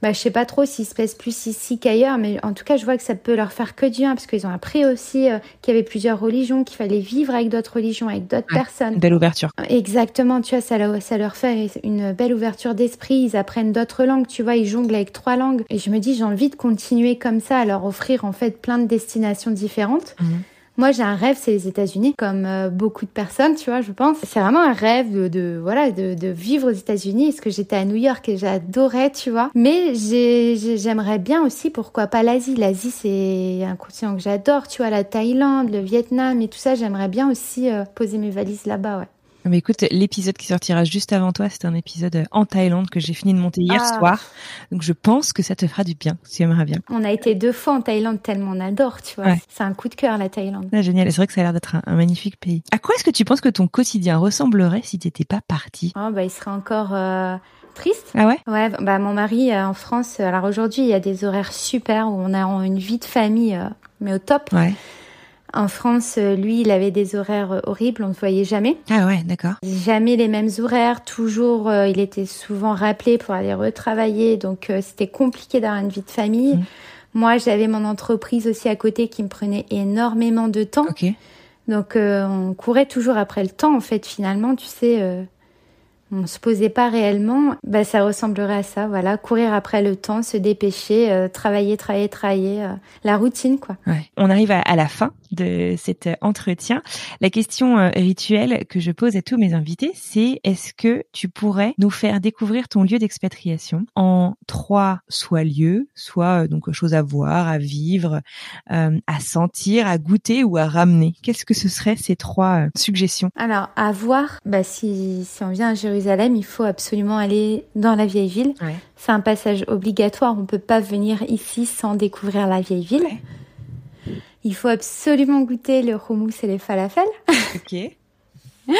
bah, je sais pas trop s'ils se plaisent plus ici qu'ailleurs, mais en tout cas, je vois que ça peut leur faire que du bien parce qu'ils ont appris aussi euh, qu'il y avait plusieurs religions, qu'il fallait vivre avec d'autres religions, avec d'autres personnes. Belle ouverture. Exactement, tu vois, ça, leur, ça leur fait une belle ouverture d'esprit. Ils apprennent d'autres langues, tu vois, ils jonglent avec trois langues. Et je me dis, j'ai envie de continuer comme ça, à leur offrir en fait plein de destinations différentes. Mhm. Moi, j'ai un rêve, c'est les États-Unis, comme euh, beaucoup de personnes, tu vois, je pense. C'est vraiment un rêve de, de voilà, de, de, vivre aux États-Unis. Parce que j'étais à New York et j'adorais, tu vois. Mais j'aimerais bien aussi, pourquoi pas l'Asie. L'Asie, c'est un continent que j'adore, tu vois, la Thaïlande, le Vietnam et tout ça. J'aimerais bien aussi euh, poser mes valises là-bas, ouais. Mais écoute, l'épisode qui sortira juste avant toi, c'est un épisode en Thaïlande que j'ai fini de monter hier Ah. soir. Donc je pense que ça te fera du bien, si tu aimerais bien. On a été deux fois en Thaïlande tellement on adore, tu vois. Ouais. C'est un coup de cœur la Thaïlande. Ah, génial, c'est vrai que ça a l'air d'être un, un magnifique pays. À quoi est-ce que tu penses que ton quotidien ressemblerait si t'étais pas parti Oh, bah, il serait encore euh, triste. Ah ouais? Ouais, bah mon mari euh, en France, euh, alors aujourd'hui il y a des horaires super où on a une vie de famille euh, mais au top. Ouais. En France, euh, lui, il avait des horaires euh, horribles, on ne voyait jamais. Ah ouais, d'accord. Jamais les mêmes horaires, toujours euh, il était souvent rappelé pour aller retravailler, donc euh, c'était compliqué d'avoir une vie de famille. Mhm. Moi, j'avais mon entreprise aussi à côté qui me prenait énormément de temps. Ok. Donc euh, on courait toujours après le temps en fait finalement, tu sais on se posait pas réellement, bah ça ressemblerait à ça, voilà, courir après le temps, se dépêcher, euh, travailler, travailler, travailler, euh, la routine quoi. Ouais. On arrive à, à la fin de cet entretien. La question euh, rituelle que je pose à tous mes invités, c'est est-ce que tu pourrais nous faire découvrir ton lieu d'expatriation en trois soit lieux, soit donc choses à voir, à vivre, à sentir, à goûter ou à ramener? Qu'est-ce que ce seraient ces trois suggestions? Alors à voir, bah si si on vient à Jérusalem, il faut absolument aller dans la vieille ville. Ouais. C'est un passage obligatoire, on peut pas venir ici sans découvrir la vieille ville. Ouais. Il faut absolument goûter le houmous et les falafels. Ok.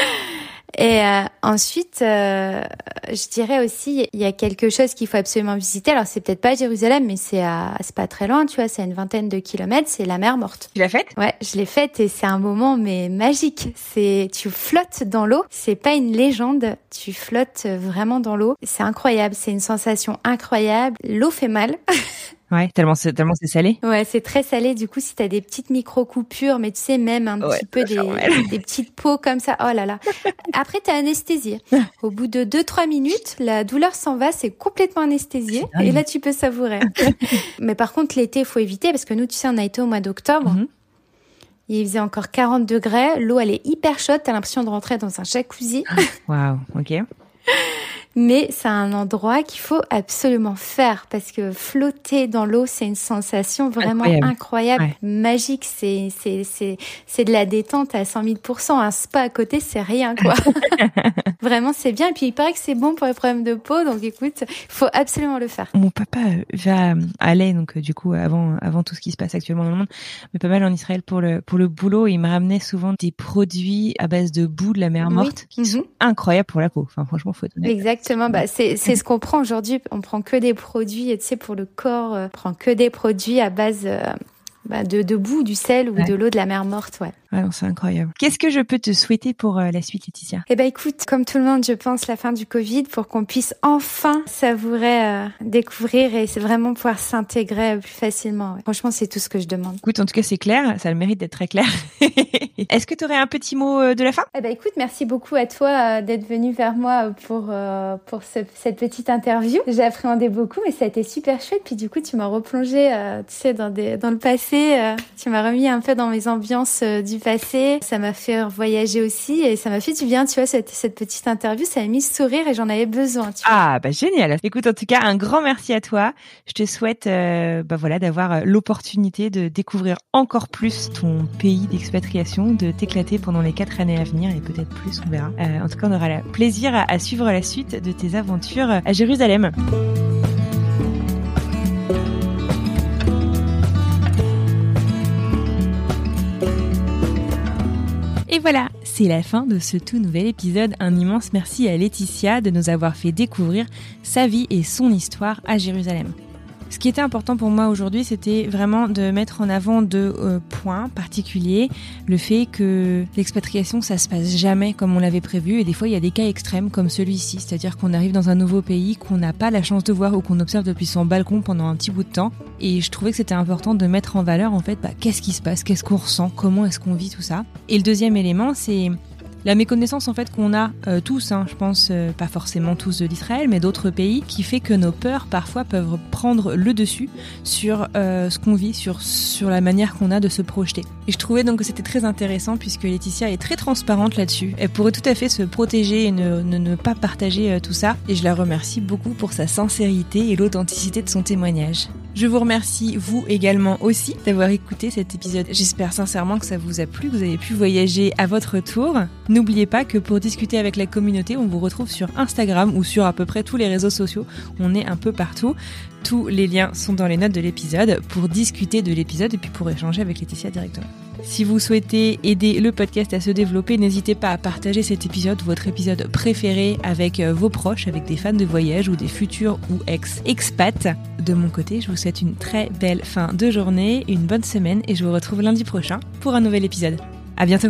Et euh, ensuite, euh, je dirais aussi, il y a quelque chose qu'il faut absolument visiter. Alors, c'est peut-être pas à Jérusalem, mais c'est à, c'est pas très loin, tu vois, c'est à une vingtaine de kilomètres. C'est la mer morte. Tu l'as faite? Ouais, je l'ai faite et c'est un moment mais magique. C'est, tu flottes dans l'eau. C'est pas une légende. Tu flottes vraiment dans l'eau. C'est incroyable. C'est une sensation incroyable. L'eau fait mal. Ouais, tellement c'est tellement c'est salé. Ouais, c'est très salé. Du coup, si t'as des petites micro-coupures, mais tu sais, même un Ouais, petit peu des, petites peaux comme ça. Oh là là. Après, t'es anesthésié. Au bout de 2-3 minutes, la douleur s'en va, c'est complètement anesthésié. Et là, tu peux savourer. mais par contre, l'été, il faut éviter parce que nous, tu sais, on a été au mois d'octobre. Mhm. Il faisait encore 40 degrés. L'eau, elle est hyper chaude. T'as l'impression de rentrer dans un jacuzzi. Waouh. Ok. Mais c'est un endroit qu'il faut absolument faire parce que flotter dans l'eau, c'est une sensation vraiment Incroyable. incroyable, Ouais. magique. C'est, c'est, c'est, c'est de la détente à 100 000 Un spa à côté, c'est rien, quoi. vraiment, c'est bien. Et puis, il paraît que c'est bon pour les problèmes de peau. Donc, écoute, il faut absolument le faire. Mon papa euh, va allait donc euh, du coup avant avant tout ce qui se passe actuellement dans le monde, mais pas mal en Israël pour le pour le boulot. Il me ramenait souvent des produits à base de boue de la mer Oui. morte qui Mhm. sont incroyables pour la peau. Enfin franchement, faut être honnête. Exactement. Bah, c'est, ce qu'on prend aujourd'hui. On prend que des produits, tu sais, pour le corps, euh, on prend que des produits à base euh, bah, de, de boue, du sel ou Ouais. de l'eau de la mer morte, ouais. Ah non, c'est incroyable. Qu'est-ce que je peux te souhaiter pour euh, la suite, Laetitia? Eh ben écoute, comme tout le monde, je pense la fin du Covid pour qu'on puisse enfin savourer, euh, découvrir et c'est vraiment pouvoir s'intégrer euh, plus facilement. ouais. Franchement, c'est tout ce que je demande. Écoute, en tout cas, c'est clair. Ça a le mérite d'être très clair. Est-ce que tu aurais un petit mot de la fin? Eh ben écoute, merci beaucoup à toi euh, d'être venu vers moi pour pour ce- cette petite interview. J'ai appréhendé beaucoup, mais ça a été super chouette. Puis du coup, tu m'as replongé, tu sais, dans des dans le passé. Euh, tu m'as remis un peu dans mes ambiances euh, du passé. Ça m'a fait voyager aussi et ça m'a fait du bien. Tu vois, cette cette petite interview, ça m'a mis sourire et j'en avais besoin. Tu vois. Ah bah génial. Écoute, en tout cas, un grand merci à toi. Je te souhaite euh, bah voilà d'avoir euh, l'opportunité de découvrir encore plus ton pays d'expatriation, de t'éclater pendant les quatre années à venir et peut-être plus, on verra. En tout cas, on aura le plaisir à suivre la suite de tes aventures à Jérusalem. Et voilà, c'est la fin de ce tout nouvel épisode. Un immense merci à Laetitia de nous avoir fait découvrir sa vie et son histoire à Jérusalem. Ce qui était important pour moi aujourd'hui, c'était vraiment de mettre en avant deux euh, points particuliers. Le fait que l'expatriation, ça se passe jamais comme on l'avait prévu. Et des fois, il y a des cas extrêmes comme celui-ci. C'est-à-dire qu'on arrive dans un nouveau pays qu'on n'a pas la chance de voir ou qu'on observe depuis son balcon pendant un petit bout de temps. Et je trouvais que c'était important de mettre en valeur, en fait, bah, qu'est-ce qui se passe, qu'est-ce qu'on ressent, comment est-ce qu'on vit tout ça? Et le deuxième élément, c'est la méconnaissance en fait qu'on a euh, tous, hein, je pense euh, pas forcément tous de l'Israël, mais d'autres pays, qui fait que nos peurs parfois peuvent prendre le dessus sur euh, ce qu'on vit, sur sur la manière qu'on a de se projeter. Et je trouvais donc que c'était très intéressant puisque Laetitia est très transparente là-dessus. Elle pourrait tout à fait se protéger et ne, ne, pas partager tout ça. Et je la remercie beaucoup pour sa sincérité et l'authenticité de son témoignage. Je vous remercie, vous également aussi, d'avoir écouté cet épisode. J'espère sincèrement que ça vous a plu, que vous avez pu voyager à votre tour. N'oubliez pas que pour discuter avec la communauté, on vous retrouve sur Instagram ou sur à peu près tous les réseaux sociaux. On est un peu partout. Tous les liens sont dans les notes de l'épisode pour discuter de l'épisode et puis pour échanger avec Laetitia directement. Si vous souhaitez aider le podcast à se développer, n'hésitez pas à partager cet épisode, votre épisode préféré, avec euh, vos proches, avec des fans de voyage ou des futurs ou ex-expats. De mon côté, je vous souhaite une très belle fin de journée, une bonne semaine et je vous retrouve lundi prochain pour un nouvel épisode. À bientôt!